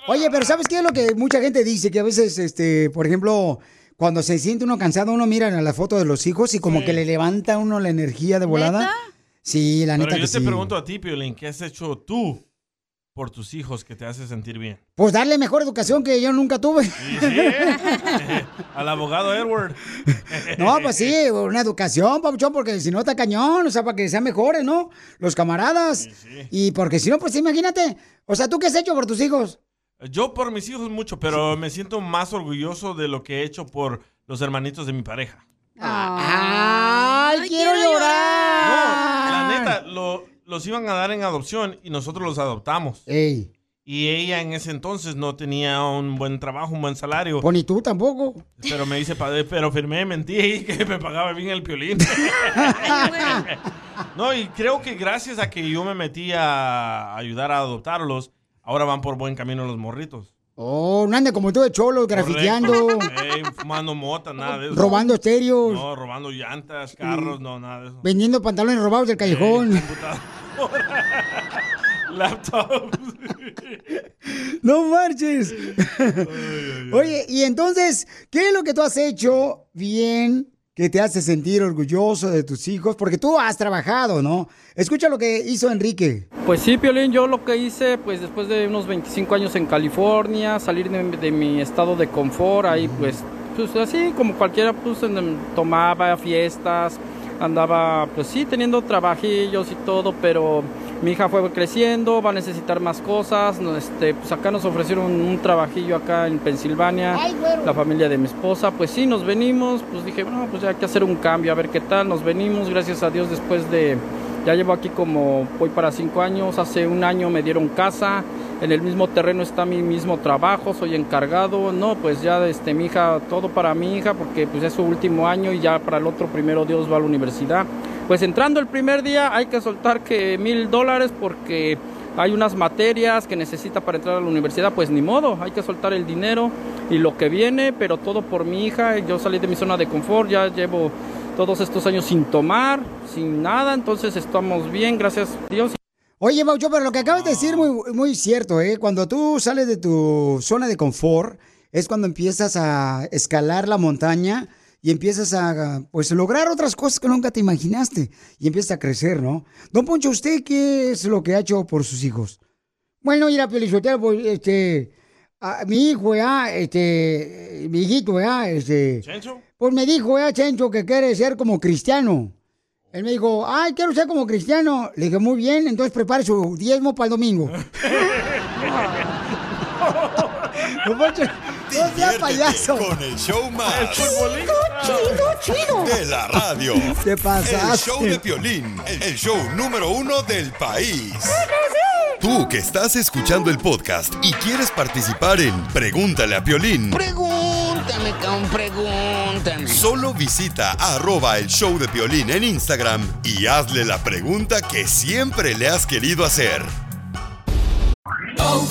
Oye, pero ¿sabes qué es lo que mucha gente dice? Que a veces, este, por ejemplo, cuando se siente uno cansado, uno mira la foto de los hijos y como que le levanta a uno la energía de volada. Sí, la Pero neta yo que te sí. pregunto a ti, Piolín, ¿qué has hecho tú por tus hijos que te hace sentir bien? Pues darle mejor educación que yo nunca tuve. Al abogado Edward. No, pues sí, una educación, papuchón, porque si no está cañón, o sea, para que sean mejores, ¿no? Los camaradas. Y porque si no, pues imagínate. O sea, ¿tú qué has hecho por tus hijos? Yo por mis hijos mucho, pero me siento más orgulloso de lo que he hecho por los hermanitos de mi pareja. ¡Ay, quiero llorar! No, la neta, lo- los iban a dar en adopción y nosotros los adoptamos. Ey. Y ella en ese entonces no tenía un buen trabajo, un buen salario. Pues ni tú tampoco. Pero me dice, padre, pero firmé, mentí que me pagaba bien el piolín. no, y creo que gracias a que yo me metí a ayudar a adoptarlos, ahora van por buen camino los morritos. Oh, no ande como tú de cholo, grafiteando, Ey, fumando mota, nada de eso. robando estéreos, No, robando llantas, carros, no, nada de eso. vendiendo pantalones robados del callejón. Laptops. No marches. Oye, y entonces, ¿qué es lo que tú has hecho bien que te hace sentir orgulloso de tus hijos? Porque tú has trabajado, ¿no? Escucha lo que hizo Enrique. Pues sí, Piolín, yo lo que hice, pues después de unos 25 años en California, salir de, de mi estado de confort, ahí pues, pues así como cualquiera, pues en- tomaba fiestas, andaba pues sí teniendo trabajillos y todo, pero mi hija fue creciendo, va a necesitar más cosas, este, pues acá nos ofrecieron un trabajillo acá en Pensilvania, la familia de mi esposa, pues sí, nos venimos, pues dije, bueno, pues hay que hacer un cambio, a ver qué tal, nos venimos, gracias a Dios después de, ya llevo aquí como, voy para cinco años, hace un año me dieron casa, en el mismo terreno está mi mismo trabajo, soy encargado, no, pues ya este, mi hija, todo para mi hija, porque pues es su último año y ya para el otro primero Dios va a la universidad. Pues entrando el primer día hay que soltar que mil dólares porque hay unas materias que necesita para entrar a la universidad, pues ni modo, hay que soltar el dinero y lo que viene, pero todo por mi hija, yo salí de mi zona de confort, ya llevo todos estos años sin tomar, sin nada, entonces estamos bien, gracias a Dios. Oye, Maucho, pero lo que acabas de decir muy, muy cierto, ¿eh? Cuando tú sales de tu zona de confort, es cuando empiezas a escalar la montaña y empiezas a, pues, lograr otras cosas que nunca te imaginaste y empiezas a crecer, ¿no? Don Poncho, ¿usted qué es lo que ha hecho por sus hijos? Bueno, mira, Pelizotero, pues, este, a- mi hijo, ya, este, mi hijito, ya, este... ¿Chencho? Pues me dijo, ya, Chencho, que quiere ser como cristiano. Él me dijo, ay, quiero ser como cristiano. Le dije, muy bien, entonces prepare su diezmo para el domingo. No sea payaso. Con el show más. Chido, chido. De la radio. Te pasaste. El show de Piolín. El show número uno del país. Tú que estás escuchando el podcast y quieres participar en Pregúntale a Piolín. Pregúntame, cabrón, pregúntame. Solo visita arroba el show de Piolín en Instagram y hazle la pregunta que siempre le has querido hacer. ¿Tus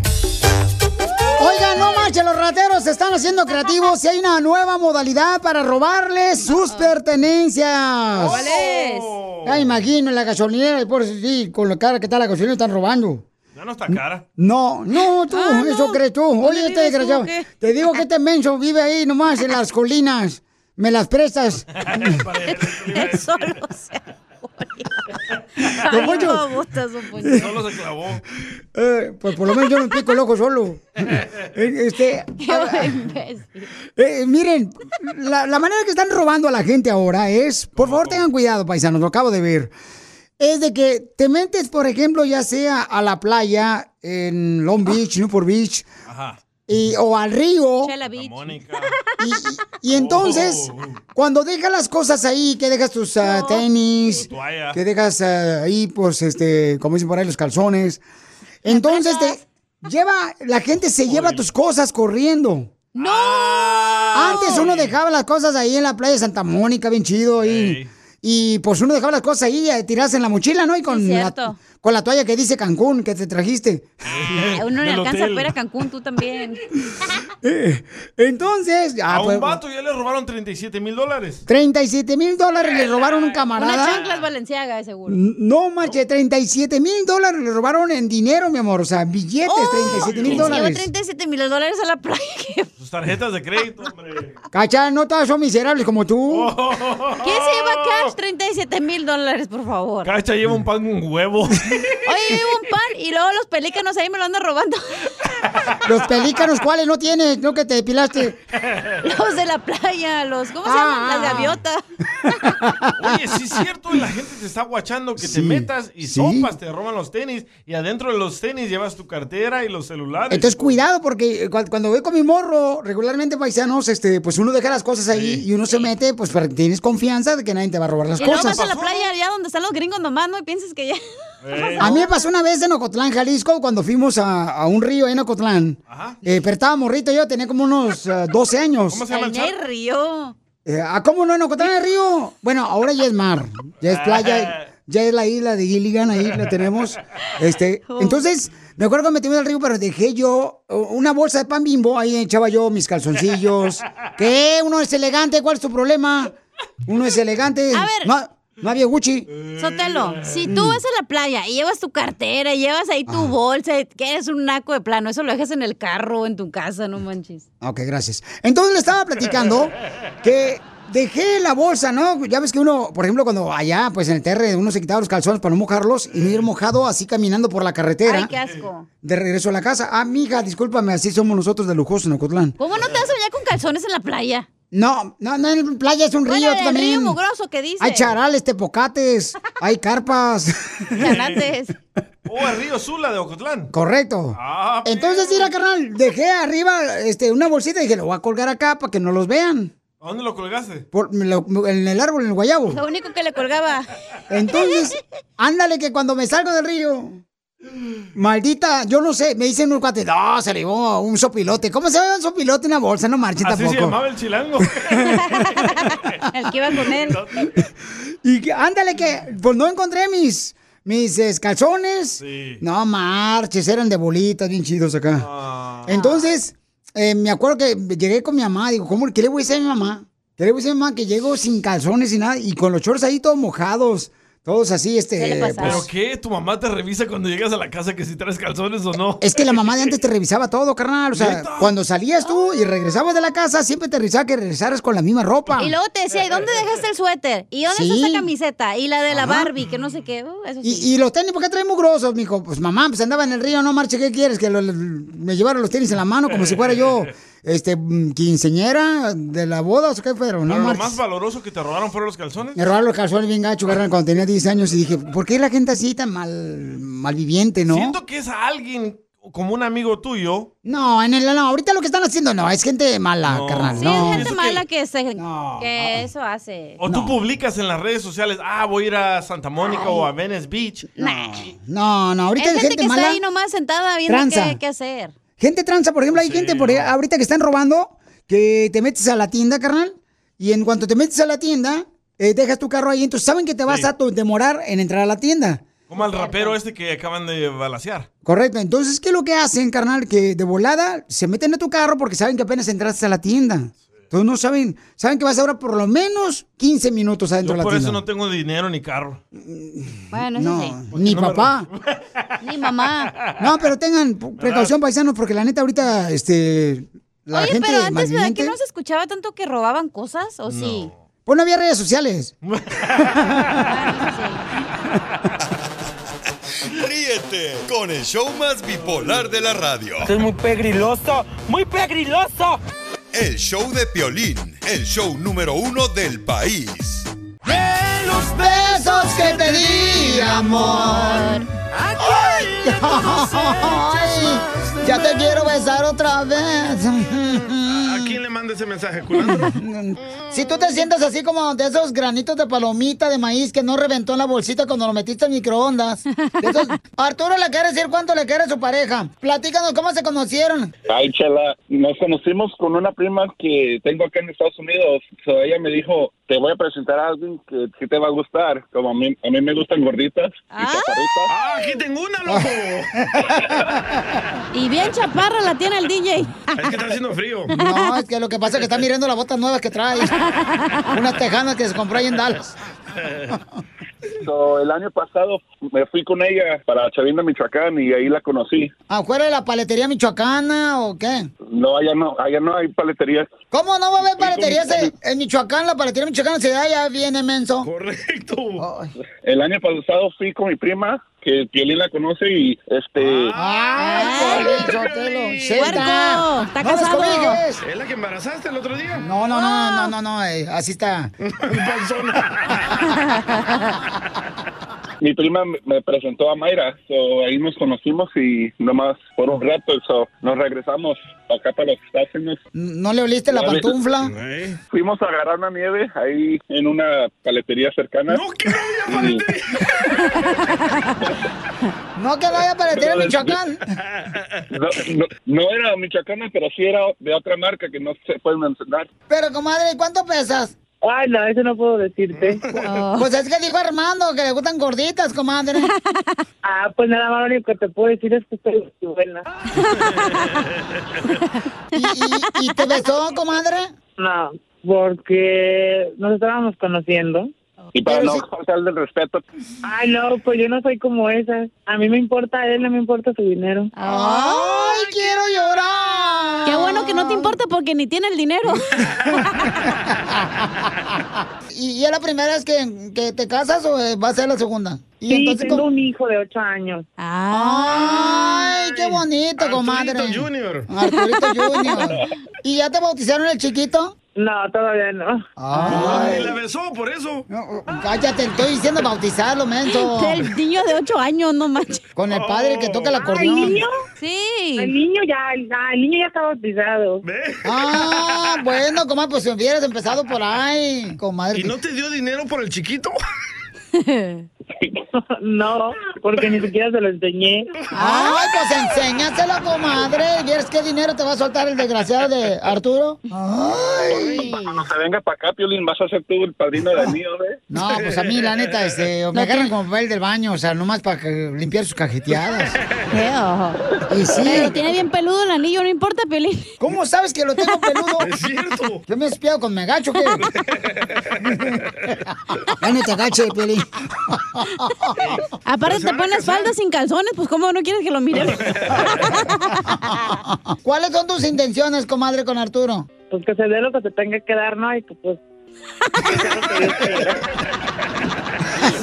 Oigan, no manches, los rateros se están haciendo creativos y hay una nueva modalidad para robarles sus pertenencias. ¿Cuál es? Ya imagino, en la gasolinera, por sí, con la cara que está la gasolinera, están robando. Ya no está cara. No, no, tú, eso crees tú. Oye, este desgraciado, te digo que este menso vive ahí nomás en las colinas. Me las prestas. Solo se Don Poncho. no, don Poncho. Solo se clavó. Eh, pues por lo menos yo me pico el ojo solo. Eh, Este, Qué imbécil. eh, miren, la, la manera que están robando a la gente ahora es, por favor tengan cuidado, paisanos, lo acabo de ver. Es de que te metes, por ejemplo, ya sea a la playa en Long Beach, Newport Beach, Ajá. Y, o al río. Chela Beach. Y entonces, cuando dejas las cosas ahí, que dejas tus ah, tenis, que dejas ah, ahí, pues, este, como dicen por ahí, los calzones, entonces te lleva, la gente se lleva tus cosas corriendo. ¡No! Antes uno dejaba las cosas ahí en la playa de Santa Mónica, bien chido, ahí. Y pues uno dejaba las cosas ahí, eh, tiradas en la mochila, ¿no? Y con, Sí, la. Con la toalla que dice Cancún, que te trajiste. A uno le alcanza hotel. para ir a Cancún, tú también. Eh, Entonces, ah, a pues, un vato ya le robaron 37 mil dólares. 37 mil dólares le robaron a un camarada. Una chancla es Valenciaga, de seguro. No, manche, 37 mil dólares le robaron en dinero, mi amor. O sea, billetes, 37 mil Se llevó dólares. 37 mil dólares a la playa. Sus tarjetas de crédito, hombre. Cacha, no todas son miserables como tú. ¿Quién se lleva cash 37 mil dólares, por favor? Cacha lleva un pan con huevo. Oye, llevo un pan y luego los pelícanos ahí me lo andan robando. Los pelícanos, ¿cuáles no tienes? No que te depilaste. Los de la playa, los, ¿cómo se Ah, llaman? Las gaviotas. Oye, sí es cierto, la gente te está guachando que te metas y sí. sopas, te roban los tenis y adentro de los tenis llevas tu cartera y los celulares. Entonces, cuidado, porque cu- cuando voy con mi morro, regularmente paisanos, este, pues uno deja las cosas ahí y uno se mete, pues para que tienes confianza de que nadie te va a robar las Y cosas. vas a la playa allá donde están los gringos nomás, ¿no? Y piensas que ya... A mí me pasó una vez en Ocotlán, Jalisco, cuando fuimos a, a un río en Ocotlán. Eh, pero estaba morrito yo, tenía como unos eh, 12 años. En el río. Eh, ¿ah, ¿Cómo no? En Ocotlán el río. Bueno, ahora ya es mar, ya es playa, ya es la isla de Gilligan, ahí la tenemos. Este, entonces, me acuerdo que me metí al río, pero dejé yo uh, una bolsa de pan bimbo, ahí echaba yo mis calzoncillos. ¿Qué? Uno es elegante, ¿cuál es tu problema? Uno es elegante. A ver. No, no había Gucci. Sotelo, si tú vas a la playa y llevas tu cartera y llevas ahí Ah. tu bolsa, que eres un naco de plano, eso lo dejas en el carro o en tu casa, no manches. Ok, gracias. Entonces le estaba platicando que dejé la bolsa, ¿no? Ya ves que uno, por ejemplo, cuando allá, pues en el terre, uno se quitaba los calzones para no mojarlos y no ir mojado así caminando por la carretera. Ay, qué asco. De regreso a la casa. Ah, mija, discúlpame, así somos nosotros de lujoso en Ocotlán. ¿Cómo no te vas a bañar con calzones en la playa? No, no, no, en playa es un río, Bueno, el también. río mugroso que dice. Hay charales, tepocates, hay carpas. Chanates. Oh, el río Sula de Ocotlán. Correcto. Ah, Entonces, mira, carnal, dejé arriba este, una bolsita y dije, lo voy a colgar acá para que no los vean. ¿A dónde lo colgaste? Por- lo- en el árbol, en el guayabo. Lo único que le colgaba. Entonces, ándale que cuando me salgo del río, maldita, yo no sé, me dicen unos cuates, no, se le llevó un sopilote. ¿Cómo se llama un sopilote en una bolsa? No marchen Así se llamaba el chilango. El que iba con él. Y que, ándale que, pues no encontré mis, mis eh, calzones. Sí. No marches, eran de bolitas, bien chidos acá. Ah. Entonces, eh, me acuerdo que llegué con mi mamá, digo, ¿cómo, ¿qué le voy a decir a mi mamá? ¿Qué le voy a decir a mi mamá? Que llego sin calzones y nada, y con los shorts ahí todos mojados, todos así, este... pues, ¿Pero qué? ¿Tu mamá te revisa cuando llegas a la casa que si traes calzones o no? Es que la mamá de antes te revisaba todo, carnal. O sea, ¿Neta? cuando salías tú y regresabas de la casa, siempre te revisaba que regresaras con la misma ropa. Y luego te decía, ¿y dónde dejaste el suéter? ¿Y dónde Sí. está esa camiseta? Y la de la Ajá. Barbie, que no sé qué. Uh, eso sí. Y, y los tenis, ¿por qué traen mugrosos, mijo? Pues mamá, pues andaba en el río, no marche, ¿qué quieres? Que lo- lo- me llevaron los tenis en la mano como si fuera yo, este, mm, quinceñera de la boda o qué, pero no Pero lo más valoroso que te robaron fueron los calzones. Me robaron los calzones bien gacho, carnal, cuando tenía 10 años y dije, ¿por qué la gente así tan mal, malviviente, no? Siento que es a alguien como un amigo tuyo. No, en el, no, ahorita lo que están haciendo no, es gente mala, No. carnal. Sí, no. es gente mala que, se, que eso hace. O tú publicas en las redes sociales, ah, voy a ir a Santa Mónica o a Venice Beach. No, no, ahorita es hay gente, gente, que mala. está ahí nomás sentada viendo qué, qué hacer. Gente tranza, por ejemplo, hay gente por ahí- ahorita que están robando, que te metes a la tienda, carnal, y en cuanto te metes a la tienda, eh, dejas tu carro ahí, entonces saben que te vas Sí. a demorar en entrar a la tienda. Como al rapero este que acaban de balasear. Correcto, entonces, ¿qué es lo que hacen, carnal? Que de volada se meten a tu carro porque saben que apenas entraste a la tienda. Entonces no saben, saben que vas a durar por lo menos 15 minutos adentro Yo de la por tienda. eso no tengo dinero ni carro. Bueno, eso No, sí. ni no me papá. Ni mamá. No, pero tengan precaución, paisanos, porque la neta ahorita, este, la Oye, gente pero antes, ¿verdad que no se escuchaba tanto que robaban cosas? ¿O sí? Pues no había redes sociales. Ríete con el show más bipolar de la radio. Esto es muy pegriloso, muy pegriloso. El show de Piolín, el show número uno del país. los besos que te di, amor. Ay, ay, ya te quiero besar otra vez. ¿A quién le manda ese mensaje, culandro? Si tú te sientes así como de esos granitos de palomita de maíz que no reventó en la bolsita cuando lo metiste en microondas. Esos- Arturo le quiere decir cuánto le quiere a su pareja. Platícanos cómo se conocieron. Ay, chala, nos conocimos con una prima que tengo acá en Estados Unidos. So, ella me dijo, te voy a presentar a alguien que, que te va a gustar. Como a mí, a mí me gustan gorditas y chaparritas. ¡Ah, aquí tengo una, loco! Y bien chaparra la tiene el DJ. Es que está haciendo frío. No, es que lo que pasa es que está mirando las botas nuevas que trae. Unas tejanas que se compró ahí en Dallas. So, el año pasado me fui con ella para Chavinda, Michoacán y ahí la conocí. ¿Afuera de la paletería michoacana o qué? No, allá no, allá no hay paleterías. ¿Cómo no va a haber paleterías en, en Michoacán? La paletería michoacana se da ya viene menso. Correcto. El año pasado fui con mi prima que Piolín la conoce y este... ¡Ay, Sotelo! ¡Puerco! ¡Está ¡No los casado! cobijas! ¿Es la que embarazaste el otro día? No, no, no, no, no, no, eh, así está. Mi prima me- presentó a Mayra, so ahí nos conocimos y nomás por un rato, so nos regresamos acá para los Estados Unidos. ¿No le oliste la pantufla? Fuimos a agarrar una nieve ahí en una paletería cercana. ¡No, qué No que vaya para el No, Michoacán. no, no, no era michoacana, pero sí era de otra marca que no se puede mencionar. Pero, comadre, ¿cuánto pesas? Ay, no, eso no puedo decirte. Pues es que dijo Armando que le gustan gorditas, comadre. Ah, pues nada más lo único que te puedo decir es que estoy buena. ¿Y, y, y te besó, comadre? No, porque nos estábamos conociendo. Y para no faltarle el respeto. Ay, no, pues yo no soy como esa. A mí me importa él, no me importa su dinero. ¡Ay, quiero llorar! Qué bueno que no te importa porque ni tiene el dinero. ¿Y, y es la primera vez que, que te casas o eh, va a ser la segunda? Y Sí, tengo un hijo de ocho años. ¡Ay, qué bonito, comadre! Arturito Junior. Arturito Junior. ¿Y ya te bautizaron el chiquito? No, todavía no. Ay. la besó por eso. Cállate, estoy diciendo bautizarlo, menso. El niño de ocho años, no manches. Con el padre que toca el acordeón. ¿el niño? Sí. El niño ya, el niño ya está bautizado. Ah, bueno, comadre, pues si hubieras empezado por ahí, comadre. ¿Y no te dio dinero por el chiquito? no, porque ni siquiera se lo enseñé. Ay, pues enséñaselo, comadre. ¿Vieres qué dinero te va a soltar el desgraciado de Arturo? Ay. Cuando se venga para acá, Piolín, vas a ser tú el padrino del mío, ¿eh? No, pues a mí, la neta, este, me agarran como papel del baño, o sea, nomás para limpiar sus cajeteadas. Y sí. Pero tiene bien peludo el anillo, no importa, Pelín. ¿Cómo sabes que lo tengo peludo? Es cierto. Yo me he espiado con me agacho, ¿qué? Ya no te agache, Peli. Aparte te pones faldas sin calzones, pues cómo no quieres que lo miren. ¿Cuáles son tus intenciones, comadre, con Arturo? Pues que se dé lo que se tenga que dar, ¿no? Y que pues...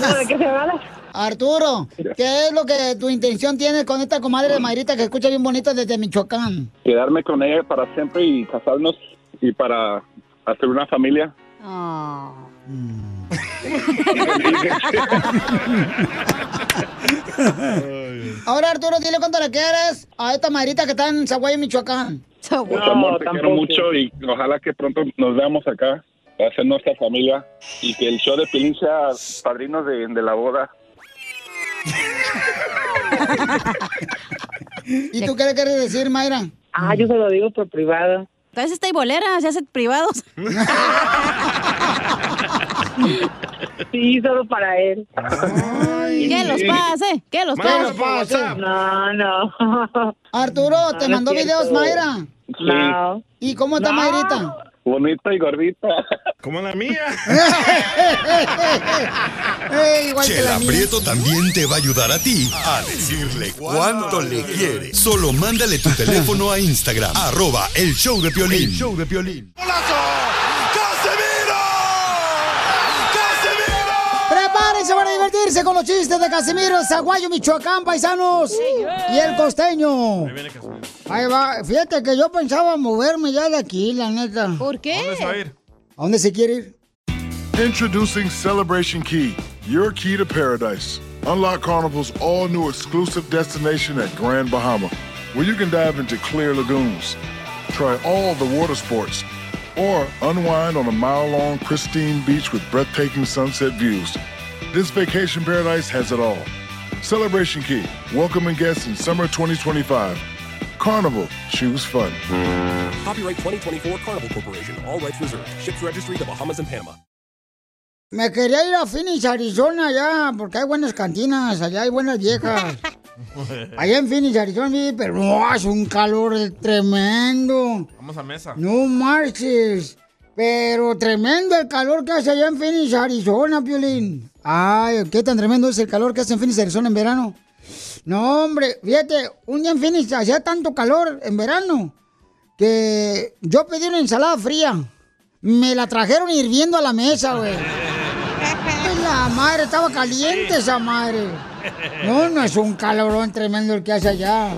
No, ¿de qué se habla? Arturo, ¿qué es lo que tu intención tienes con esta comadre de Mayrita que escucha bien bonito desde Michoacán? Quedarme con ella para siempre y casarnos y para hacer una familia. Ahora, Arturo, dile cuánto le quieres a esta Mayrita que está en Zaguayo, Michoacán. Pues, amor, te quiero mucho y ojalá que pronto nos veamos acá para hacer nuestra familia y que el show de Pilín sea padrino de, de la boda. ¿Y tú qué le quieres decir, Mayra? Ah, yo se lo digo por privado. Entonces está bolera, se hace privados. Sí, solo para él. Que los pase, que los pase. No, no. Arturo, ¿te No, mandó videos. Mayra? No. ¿Y cómo está No. Mayrita? Bonita y gordita. Como la mía. Eh, igual que la Chela mía. Prieto también te va a ayudar a ti a decirle cuánto le quiere. Solo mándale tu teléfono a Instagram, arroba el show de Piolín. El show de Piolín. Divertirse con los chistes de Casimiro, Zaguayo, Michoacán, paisanos. Y el costeño. Ahí va. Fíjate que yo pensaba moverme ya de aquí, la neta. ¿Por qué? ¿Dónde se va a ir? ¿A dónde se quiere ir? Introducing Celebration Key, your key to paradise. Unlock Carnival's all new exclusive destination at Grand Bahama, where you can dive into clear lagoons, try all the water sports, or unwind on a mile long pristine beach with breathtaking sunset views. This vacation paradise has it all. Celebration Key, welcoming guests in summer 2025. Carnival, choose fun. Copyright 2024 Carnival Corporation. All rights reserved. Ships registry the Bahamas and Panama. Me quería ir a Phoenix, Arizona, allá, porque hay buenas cantinas, allá hay buenas viejas. Allá en Phoenix, Arizona, sí, pero no, es un calor tremendo. Vamos a mesa. No marches. Pero tremendo el calor que hace allá en Phoenix, Arizona, Piolín. Ay, qué tan tremendo es el calor que hace en Phoenix, Arizona en verano. No, hombre, fíjate, un día en Phoenix hacía tanto calor en verano que yo pedí una ensalada fría. Me la trajeron hirviendo a la mesa, güey. Ay, La madre, estaba caliente esa madre. No, no es un calorón tremendo el que hace allá.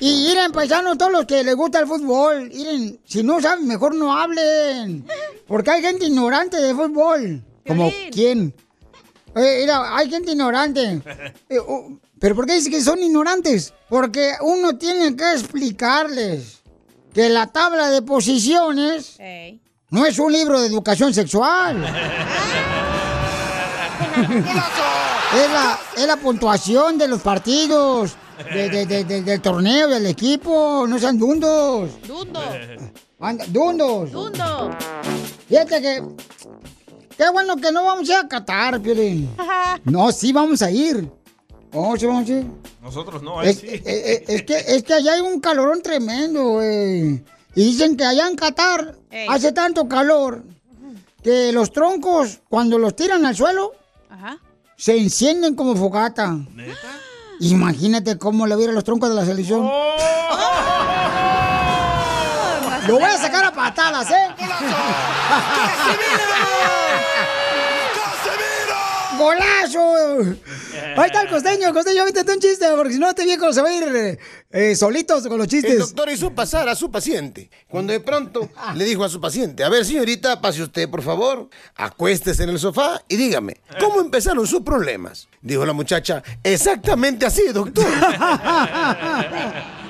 Y miren, paisanos, todos los que les gusta el fútbol, miren, si no saben, mejor no hablen. Porque hay gente ignorante de fútbol. ¿Como quién? Eh, mira, hay gente ignorante. Eh, oh, ¿Pero por qué dice que son ignorantes? Porque uno tiene que explicarles que la tabla de posiciones no es un libro de educación sexual. es, la, es la puntuación de los partidos, de- de- de- de- del torneo, del equipo. No sean dundos. Dundo. Anda, dundos. Dundo. Fíjate que. Qué bueno que no vamos a ir a Qatar, Piolín. No, sí vamos a ir. Oh, sí vamos a ir. Nosotros no, ahí Es, sí. eh, eh, es que, es que allá hay un calorón tremendo, güey. Y dicen que allá en Qatar Ey. hace tanto calor que los troncos, cuando los tiran al suelo, Ajá. Se encienden como fogata. Imagínate cómo le vieron los troncos de la selección. Lo voy a sacar a patadas, ¿eh? ¡Golazo! Ahí está el costeño, el costeño, vete un chiste, porque si no este viejo se va a ir eh, solitos con los El chistes. doctor hizo pasar a su paciente. Cuando de pronto le dijo a su paciente, a ver señorita, pase usted por favor, acuéstese en el sofá y dígame, ¿cómo empezaron sus problemas? Dijo la muchacha, exactamente así, doctor.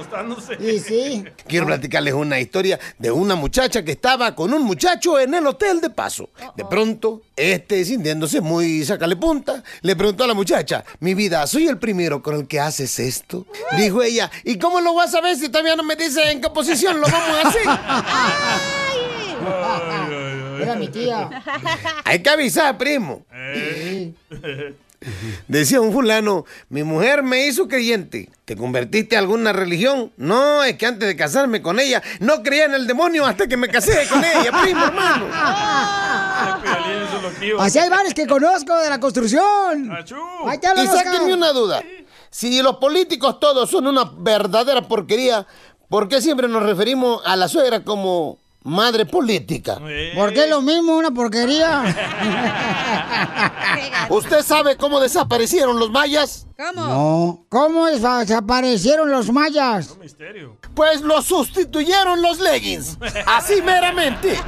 Acostándose. Sí, sí. Quiero platicarles una historia de una muchacha que estaba con un muchacho en el hotel de paso. De pronto, este, sintiéndose muy sacale punta, le preguntó a la muchacha, mi vida, ¿soy el primero con el que haces esto? Dijo ella, ¿y cómo lo vas a ver si todavía no me dice en qué posición lo vamos a hacer? Era mi tía. Hay que avisar, primo. Decía un fulano, mi mujer me hizo creyente. ¿Te convertiste a alguna religión? No, es que antes de casarme con ella, no creía en el demonio hasta que me casé con ella, primo, hermano. Así hay varios que conozco de la construcción. Ahí te Y sáquenme una duda. Si los políticos todos son una verdadera porquería, ¿por qué siempre nos referimos a la suegra como madre política? ¿Por qué lo mismo, una porquería? ¿Usted sabe cómo desaparecieron los mayas? ¿Cómo? No. ¿Cómo desa- desaparecieron los mayas? Pues los sustituyeron los leggings. Así meramente.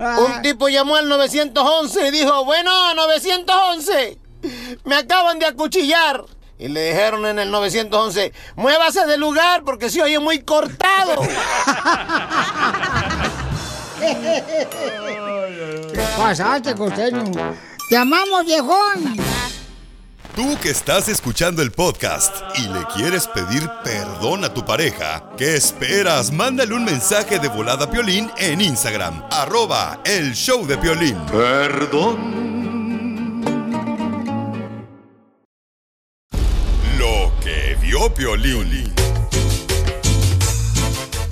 Un tipo llamó al 911 y dijo, bueno, 911, me acaban de acuchillar. Y le dijeron en el 911, muévase del lugar porque se oye muy cortado. ¿Qué pasaste, costeño? ¡Te amamos, viejón! Tú que estás escuchando el podcast y le quieres pedir perdón a tu pareja, ¿qué esperas? Mándale un mensaje de volada a Piolín en Instagram, arroba el show de Piolín. Perdón. Piolín.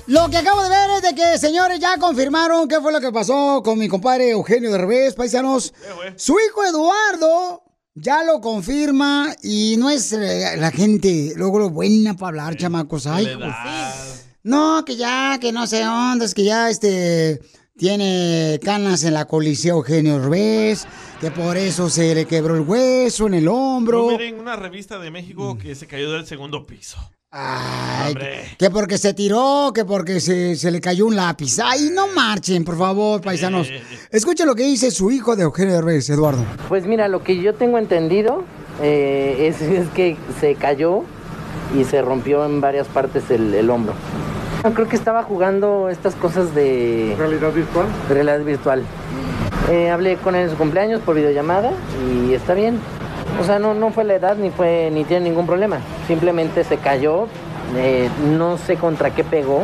Lo que acabo de ver es de que, señores, ya confirmaron qué fue lo que pasó con mi compadre Eugenio de Revés, paisanos. Su hijo Eduardo ya lo confirma y no es eh, la gente, luego lo buena para hablar, chamacos. Ay, pues, no, que ya, que no sé dónde, es que ya este tiene canas en la coliseo Eugenio Revés, que por eso se le quebró el hueso en el hombro. Yo miré en una revista de México que se cayó del segundo piso. Ay, Hombre. que porque se tiró, que porque se, se le cayó un lápiz. Ay, no marchen, por favor, paisanos. Escuchen lo que dice su hijo de Eugenio Derbez, Eduardo. Pues mira, lo que yo tengo entendido eh, es, es que se cayó y se rompió en varias partes el, el hombro. Yo creo que estaba jugando estas cosas de... ¿Realidad virtual? Realidad virtual. Eh, hablé con él en su cumpleaños por videollamada y está bien. O sea, no, no fue la edad ni fue ni tiene ningún problema. Simplemente se cayó. eh, no sé contra qué pegó,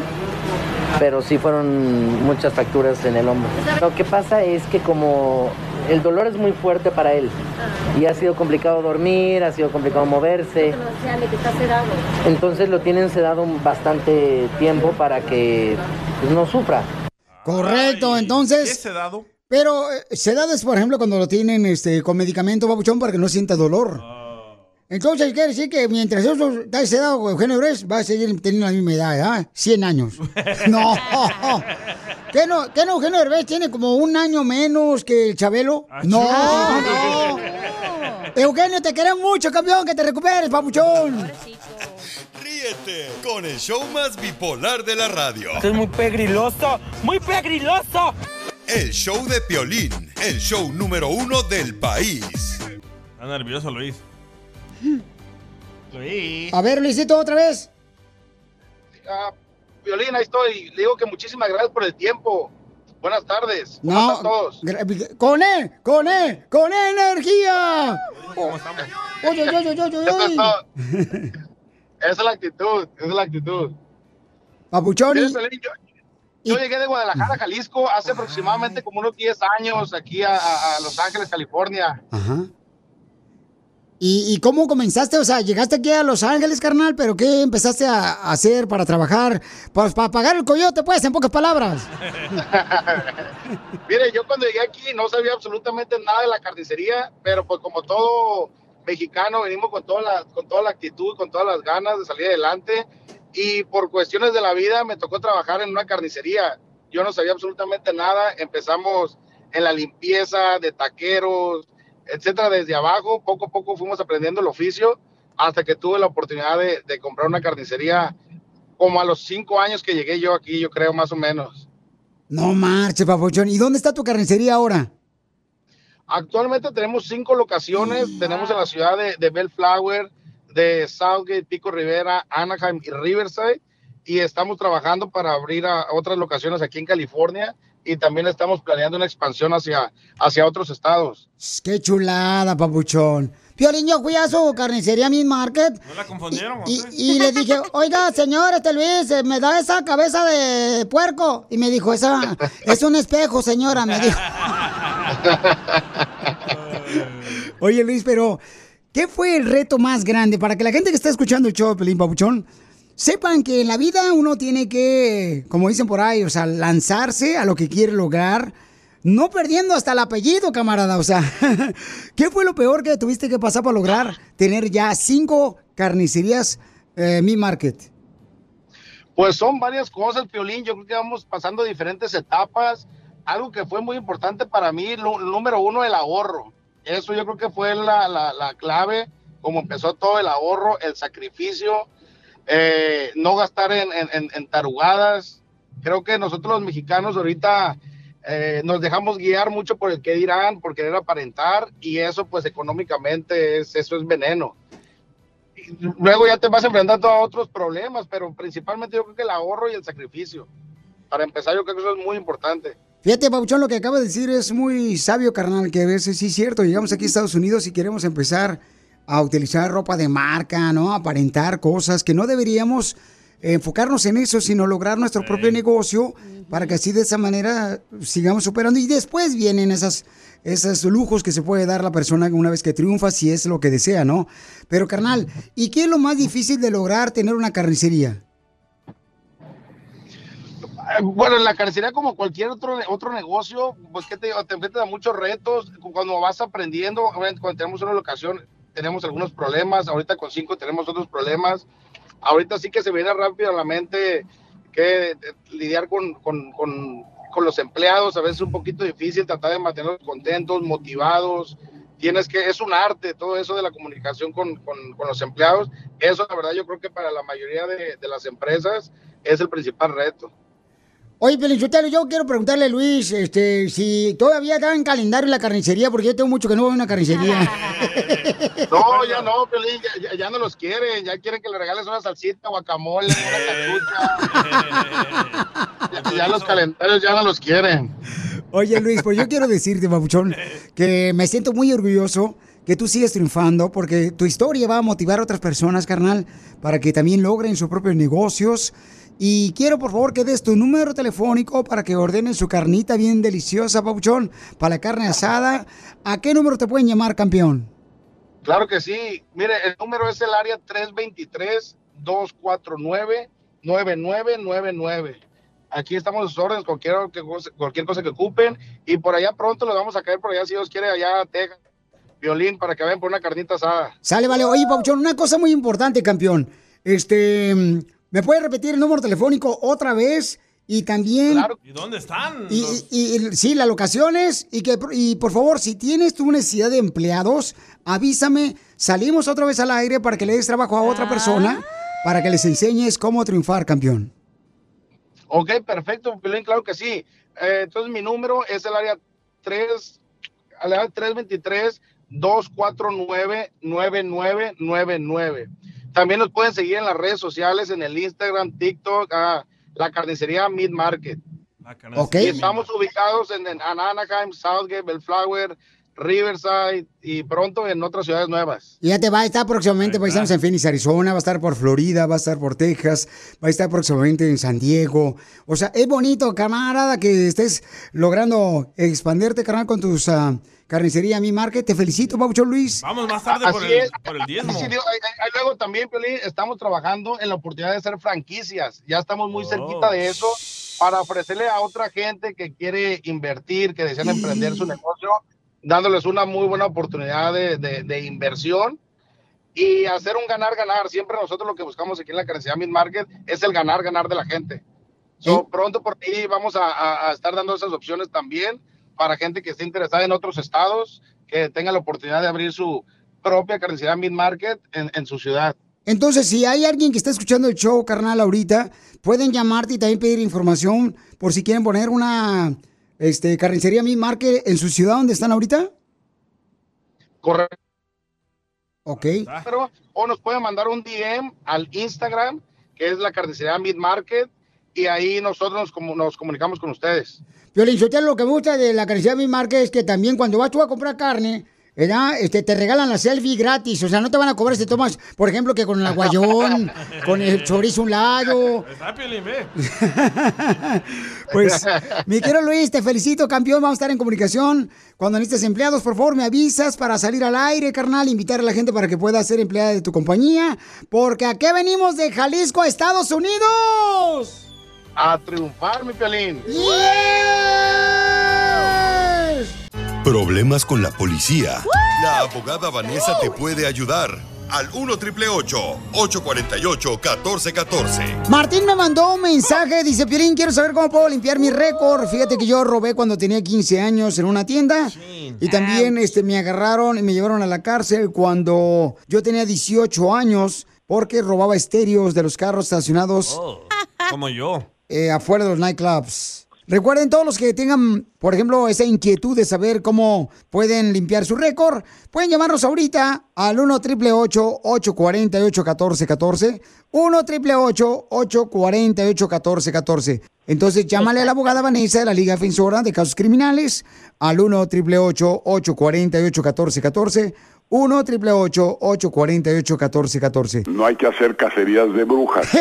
pero sí fueron muchas fracturas en el hombro. Lo que pasa es que como el dolor es muy fuerte para él y ha sido complicado dormir, ha sido complicado moverse, entonces lo tienen sedado bastante tiempo para que pues, no sufra. Correcto, entonces. ¿Qué es sedado? Pero eh, sedado es, por ejemplo, cuando lo tienen este, con medicamento, babuchón, para que no sienta dolor. Entonces, quiere decir que mientras eso está sedado, Eugenio Derbez va a seguir teniendo la misma edad, ¿ah? 100 años. No. ¿Qué no, qué no Eugenio Derbez tiene como un año menos que el Chabelo? No, no. Eugenio, te queremos mucho, campeón, que te recuperes, papuchón. Ríete con el show más bipolar de la radio. Esto es muy pegriloso, muy pegriloso. El show de Piolín, el show número uno del país. Está nervioso, Luis. Luis. A ver, Luisito, otra vez. Ah, Violín, ahí estoy. Le digo que muchísimas gracias por el tiempo. Buenas tardes. ¿Cómo No, están todos? con E, con E, con E energía. ¿Cómo estamos? Oye, oye, oye, oye, oye. Esa es la actitud, esa es la actitud. Papuchón, yo, yo llegué de Guadalajara, Jalisco, hace aproximadamente como unos 10 años aquí a, a- a Los Ángeles, California. Ajá. ¿Y, y cómo comenzaste? O sea, llegaste aquí a Los Ángeles, carnal, pero ¿qué empezaste a hacer para trabajar? Pues para pagar el coyote, pues, en pocas palabras. Mire, yo cuando llegué aquí no sabía absolutamente nada de la carnicería, pero pues como todo mexicano venimos con toda la, con toda la actitud, con todas las ganas de salir adelante y por cuestiones de la vida me tocó trabajar en una carnicería. Yo no sabía absolutamente nada, empezamos en la limpieza de taqueros, etcétera, desde abajo, poco a poco fuimos aprendiendo el oficio hasta que tuve la oportunidad de, de comprar una carnicería como a los cinco años que llegué yo aquí, yo creo más o menos. No marche, papuchón. ¿Y dónde está tu carnicería ahora? Actualmente tenemos cinco locaciones. Tenemos en la ciudad de, de Bellflower, de Southgate, Pico Rivera, Anaheim y Riverside. Y estamos trabajando para abrir a otras locaciones aquí en California. Y también estamos planeando una expansión hacia, hacia otros estados. Qué chulada, papuchón. Piolín, yo fui a su carnicería Meat Market ¿No la confundieron? y, y le dije, oiga, señor, este Luis, eh, ¿me da esa cabeza de puerco? Y me dijo, esa es un espejo, señora, me dijo. Oye, Luis, pero ¿qué fue el reto más grande para que la gente que está escuchando el show Pelín Papuchón sepan que en la vida uno tiene que, como dicen por ahí, o sea, lanzarse a lo que quiere lograr, no perdiendo hasta el apellido, camarada? O sea, ¿qué fue lo peor que tuviste que pasar para lograr tener ya cinco carnicerías eh, Mi Market? Pues son varias cosas, Piolín. Yo creo que vamos pasando diferentes etapas. Algo que fue muy importante para mí, número uno, el ahorro. Eso yo creo que fue la, la- la clave, como empezó todo el ahorro, el sacrificio, eh, no gastar en, en- tarugadas. Creo que nosotros los mexicanos ahorita eh, nos dejamos guiar mucho por el que dirán, por querer aparentar, y eso pues económicamente es, eso es veneno luego ya te vas enfrentando a otros problemas, pero principalmente yo creo que el ahorro y el sacrificio. Para empezar, yo creo que eso es muy importante. Fíjate, Pabuchón, lo que acaba de decir es muy sabio, carnal, que a veces sí es cierto. Llegamos aquí a Estados Unidos y queremos empezar a utilizar ropa de marca, ¿no? Aparentar cosas que no deberíamos enfocarnos en eso, sino lograr nuestro propio negocio para que así de esa manera sigamos superando. Y después vienen esas, esos lujos que se puede dar la persona una vez que triunfa, si es lo que desea, ¿no? Pero, carnal, ¿y qué es lo más difícil de lograr tener una carnicería? Bueno, en la carnicería, como cualquier otro, otro negocio, pues que te, digo? te enfrentas a muchos retos. Cuando vas aprendiendo, obviamente, cuando tenemos una locación, tenemos algunos problemas. Ahorita con cinco tenemos otros problemas. Ahorita sí que se viene rápido a la mente que eh, lidiar con, con, con, con los empleados a veces es un poquito difícil, tratar de mantenerlos contentos, motivados. Tienes que, es un arte todo eso de la comunicación con, los empleados. Eso, la verdad, yo creo que para la mayoría de, de las empresas es el principal reto. Oye, Pelinchotelo, yo quiero preguntarle a Luis este, si todavía está en calendario la carnicería, porque yo tengo mucho que no voy a una carnicería. No, ya no, Pelín, ya, no los quieren, ya quieren que le regales una salsita, guacamole, una cachucha. ya, ya los calendarios ya no los quieren. Oye, Luis, pues yo quiero decirte, papuchón, que me siento muy orgulloso que tú sigues triunfando, porque tu historia va a motivar a otras personas, carnal, para que también logren sus propios negocios. Y quiero, por favor, que des tu número telefónico para que ordenen su carnita bien deliciosa, papuchón, para la carne asada. ¿A qué número te pueden llamar, campeón? Claro que sí. Mire, el número es el área 323-249-9999. Aquí estamos a sus órdenes, cualquier, cosa- cualquier cosa que ocupen. Y por allá pronto los vamos a caer por allá, si Dios quiere, allá a Texas. Violín, para que vayan por una carnita asada. Sale, vale. Oye, Papuchón, una cosa muy importante, campeón. Este, ¿me puedes repetir el número telefónico otra vez? y también ¿Y dónde están? y, y- y- sí, las locaciones y que y por favor, si tienes tu necesidad de empleados, avísame, salimos otra vez al aire para que le des trabajo a otra persona, para que les enseñes cómo triunfar, campeón. Ok, perfecto, claro que sí. Eh, entonces mi número es el área 3, al área 323 249 9999. También nos pueden seguir en las redes sociales, en el Instagram, TikTok, ah, la carnicería Mid Market. Ok. Y estamos ubicados en, en Anaheim, Southgate, Bellflower, Riverside y pronto en otras ciudades nuevas. Y ya te va a estar próximamente, paisanos, en Phoenix, Arizona, va a estar por Florida, va a estar por Texas, va a estar próximamente en San Diego. O sea, es bonito, camarada, que estés logrando expandirte, carnal, con tus ah, carnicería Mi Market. Te felicito, Paucho Luis. Vamos más tarde por el, por el diezmo. Sí, digo, ahí- ahí luego también, Piolín, estamos trabajando en la oportunidad de hacer franquicias. Ya estamos muy cerquita de eso para ofrecerle a otra gente que quiere invertir, que desean emprender su negocio, dándoles una muy buena oportunidad de, de- de inversión y hacer un ganar-ganar. Siempre nosotros lo que buscamos aquí en la Carencia Mid Market es el ganar-ganar de la gente. So, Pronto por ahí vamos a, a- a estar dando esas opciones también para gente que esté interesada en otros estados, que tenga la oportunidad de abrir su propia carnicería Mid Market en, en su ciudad. Entonces, si hay alguien que está escuchando el show, carnal, ahorita, pueden llamarte y también pedir información por si quieren poner una este, carnicería Mi Market en su ciudad donde están ahorita. Correcto. Ok. Pero, o nos pueden mandar un DM al Instagram, que es la carnicería Mid Market, y ahí nosotros nos, nos comunicamos con ustedes. Violín, lo que me gusta de la carnicería Mi Market es que también cuando vas tú a comprar carne, ¿verdad? Este, te regalan la selfie gratis. O sea, no te van a cobrar si tomas, por ejemplo, que con el aguayón, con el chorizo a un lado. Está Piolín, ve. Pues, mi querido Luis, te felicito, campeón. Vamos a estar en comunicación. Cuando necesites empleados, por favor, me avisas para salir al aire, carnal, invitar a la gente para que pueda ser empleada de tu compañía. Porque aquí venimos de Jalisco a Estados Unidos. A triunfar, mi Piolín. Problemas con la policía. La abogada Vanessa te puede ayudar. Al 1 848 1414 Martín me mandó un mensaje, dice, Piolín, quiero saber cómo puedo limpiar mi récord. Fíjate que yo robé cuando tenía 15 años en una tienda. Y también este, me agarraron y me llevaron a la cárcel cuando yo tenía 18 años porque robaba estéreos de los carros estacionados Como yo. eh, afuera de los nightclubs. Recuerden todos los que tengan, por ejemplo, esa inquietud de saber cómo pueden limpiar su récord, pueden llamarnos ahorita al 1 888 848 1414 1 888 848 1414 Entonces, llámale a la abogada Vanessa de la Liga Defensora de Casos Criminales al 1 888 848 1414 1 888 848 1414 No hay que hacer cacerías de brujas.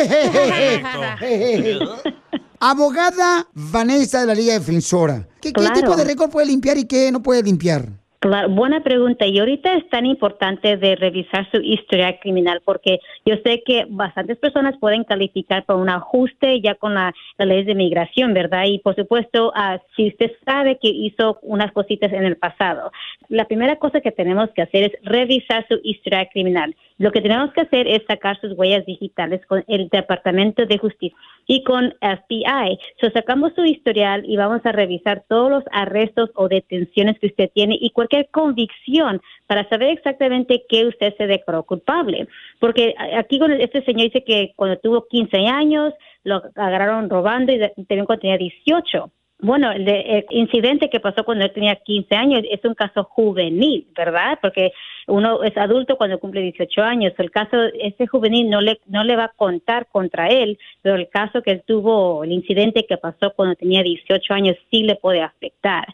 Abogada Vanessa de la Liga Defensora. ¿Qué, qué tipo de récord puede limpiar y qué no puede limpiar? Claro, buena pregunta. Y ahorita es tan importante de revisar su historia criminal porque yo sé que bastantes personas pueden calificar para un ajuste ya con la, la ley de migración, ¿verdad? Y por supuesto, ah, si usted sabe que hizo unas cositas en el pasado, la primera cosa que tenemos que hacer es revisar su historia criminal. Lo que tenemos que hacer es sacar sus huellas digitales con el Departamento de Justicia y con FBI. So, sacamos su historial y vamos a revisar todos los arrestos o detenciones que usted tiene y cualquier convicción para saber exactamente qué usted se declaró culpable. Porque aquí con este señor dice que cuando tuvo 15 años lo agarraron robando y también cuando tenía 18. Bueno, el, de- el incidente que pasó cuando él tenía 15 años es un caso juvenil, ¿verdad? Porque uno es adulto cuando cumple 18 años. El caso, ese juvenil no le, no le va a contar contra él, pero el caso que él tuvo, el incidente que pasó cuando tenía 18 años, sí le puede afectar.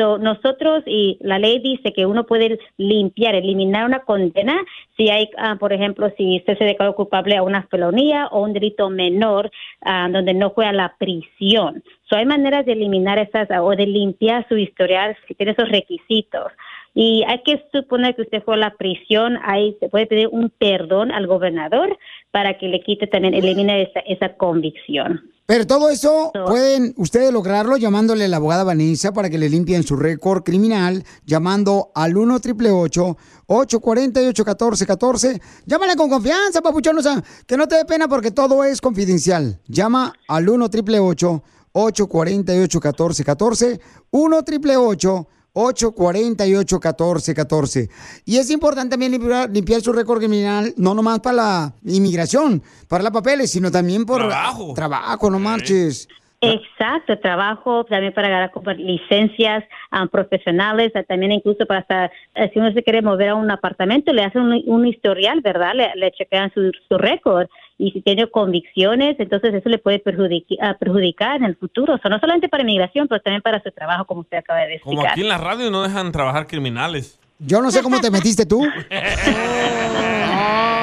So, nosotros, y la ley dice que uno puede limpiar, eliminar una condena si hay, ah, por ejemplo, si usted se declaró culpable a una felonía o un delito menor ah, donde no fue a la prisión. So, hay maneras de eliminar esas o de limpiar su historial si tiene esos requisitos. Y hay que suponer que usted fue a la prisión, ahí se puede pedir un perdón al gobernador para que le quite también, elimine esa, esa convicción. Pero todo eso pueden ustedes lograrlo llamándole a la abogada Vanessa para que le limpien su récord criminal, llamando al 1 888 848 1414 Llámale con confianza, papuchón, o sea, que no te dé pena porque todo es confidencial. Llama al 1 888 848 1414 1 888 848-1414. Y es importante también limpiar, limpiar su récord criminal, no nomás para la inmigración, para los papeles, sino también por Trabajo. trabajo no marches. Exacto, trabajo también para ganar como licencias ah, profesionales, ah, también incluso para hasta, eh, si uno se quiere mover a un apartamento, le hacen un, un historial, ¿verdad? Le, le chequean su, su récord y si tiene convicciones, entonces eso le puede perjudici- ah, perjudicar en el futuro. O sea, no solamente para inmigración, pero también para su trabajo, como usted acaba de Como explicar. aquí en la radio no dejan trabajar criminales. Yo no sé cómo te metiste tú.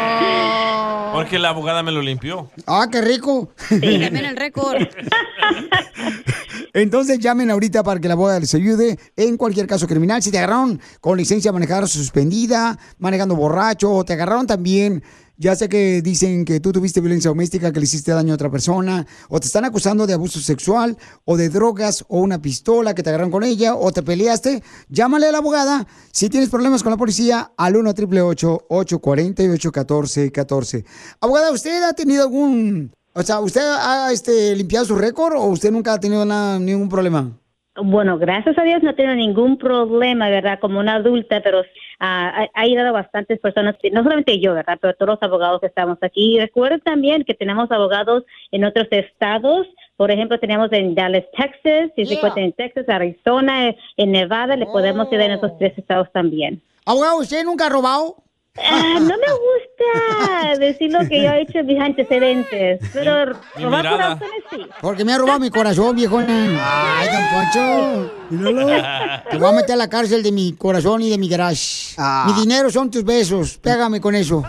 Porque la abogada me lo limpió. Ah, qué rico. También el récord. Entonces llamen ahorita para que la abogada les ayude en cualquier caso criminal. Si te agarraron con licencia de manejar suspendida, manejando borracho, o te agarraron también, ya sé que dicen que tú tuviste violencia doméstica, que le hiciste daño a otra persona, o te están acusando de abuso sexual, o de drogas, o una pistola que te agarraron con ella, o te peleaste, llámale a la abogada. Si tienes problemas con la policía, al 1 888 848 1414 Abogada, ¿usted ha tenido algún... O sea, ¿usted ha este, limpiado su récord o usted nunca ha tenido nada, ningún problema? Bueno, gracias a Dios no tengo ningún problema, ¿verdad? Como una adulta, pero ah, ha, ha ayudado a bastantes personas, no solamente yo, ¿verdad? Pero todos los abogados que estamos aquí. Y recuerden también que tenemos abogados en otros estados. Por ejemplo, tenemos en Dallas, Texas, si se encuentra en Texas, Arizona, en Nevada, le podemos ayudar en esos tres estados también. Abogado, ¿usted nunca ha robado? Ah, no me gusta decir lo que yo he hecho en mis antecedentes, pero Mi robar mirada. corazones sí. Porque me ha robado mi corazón, viejona. Ay, don Poncho. Míralo. Te voy a meter a la cárcel de mi corazón y de mi garage. Mi dinero son tus besos. Pégame con eso.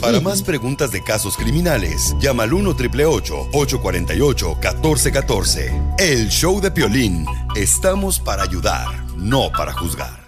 Para más preguntas de casos criminales, llama al 1 848 1414 El show de Piolín. Estamos para ayudar, no para juzgar.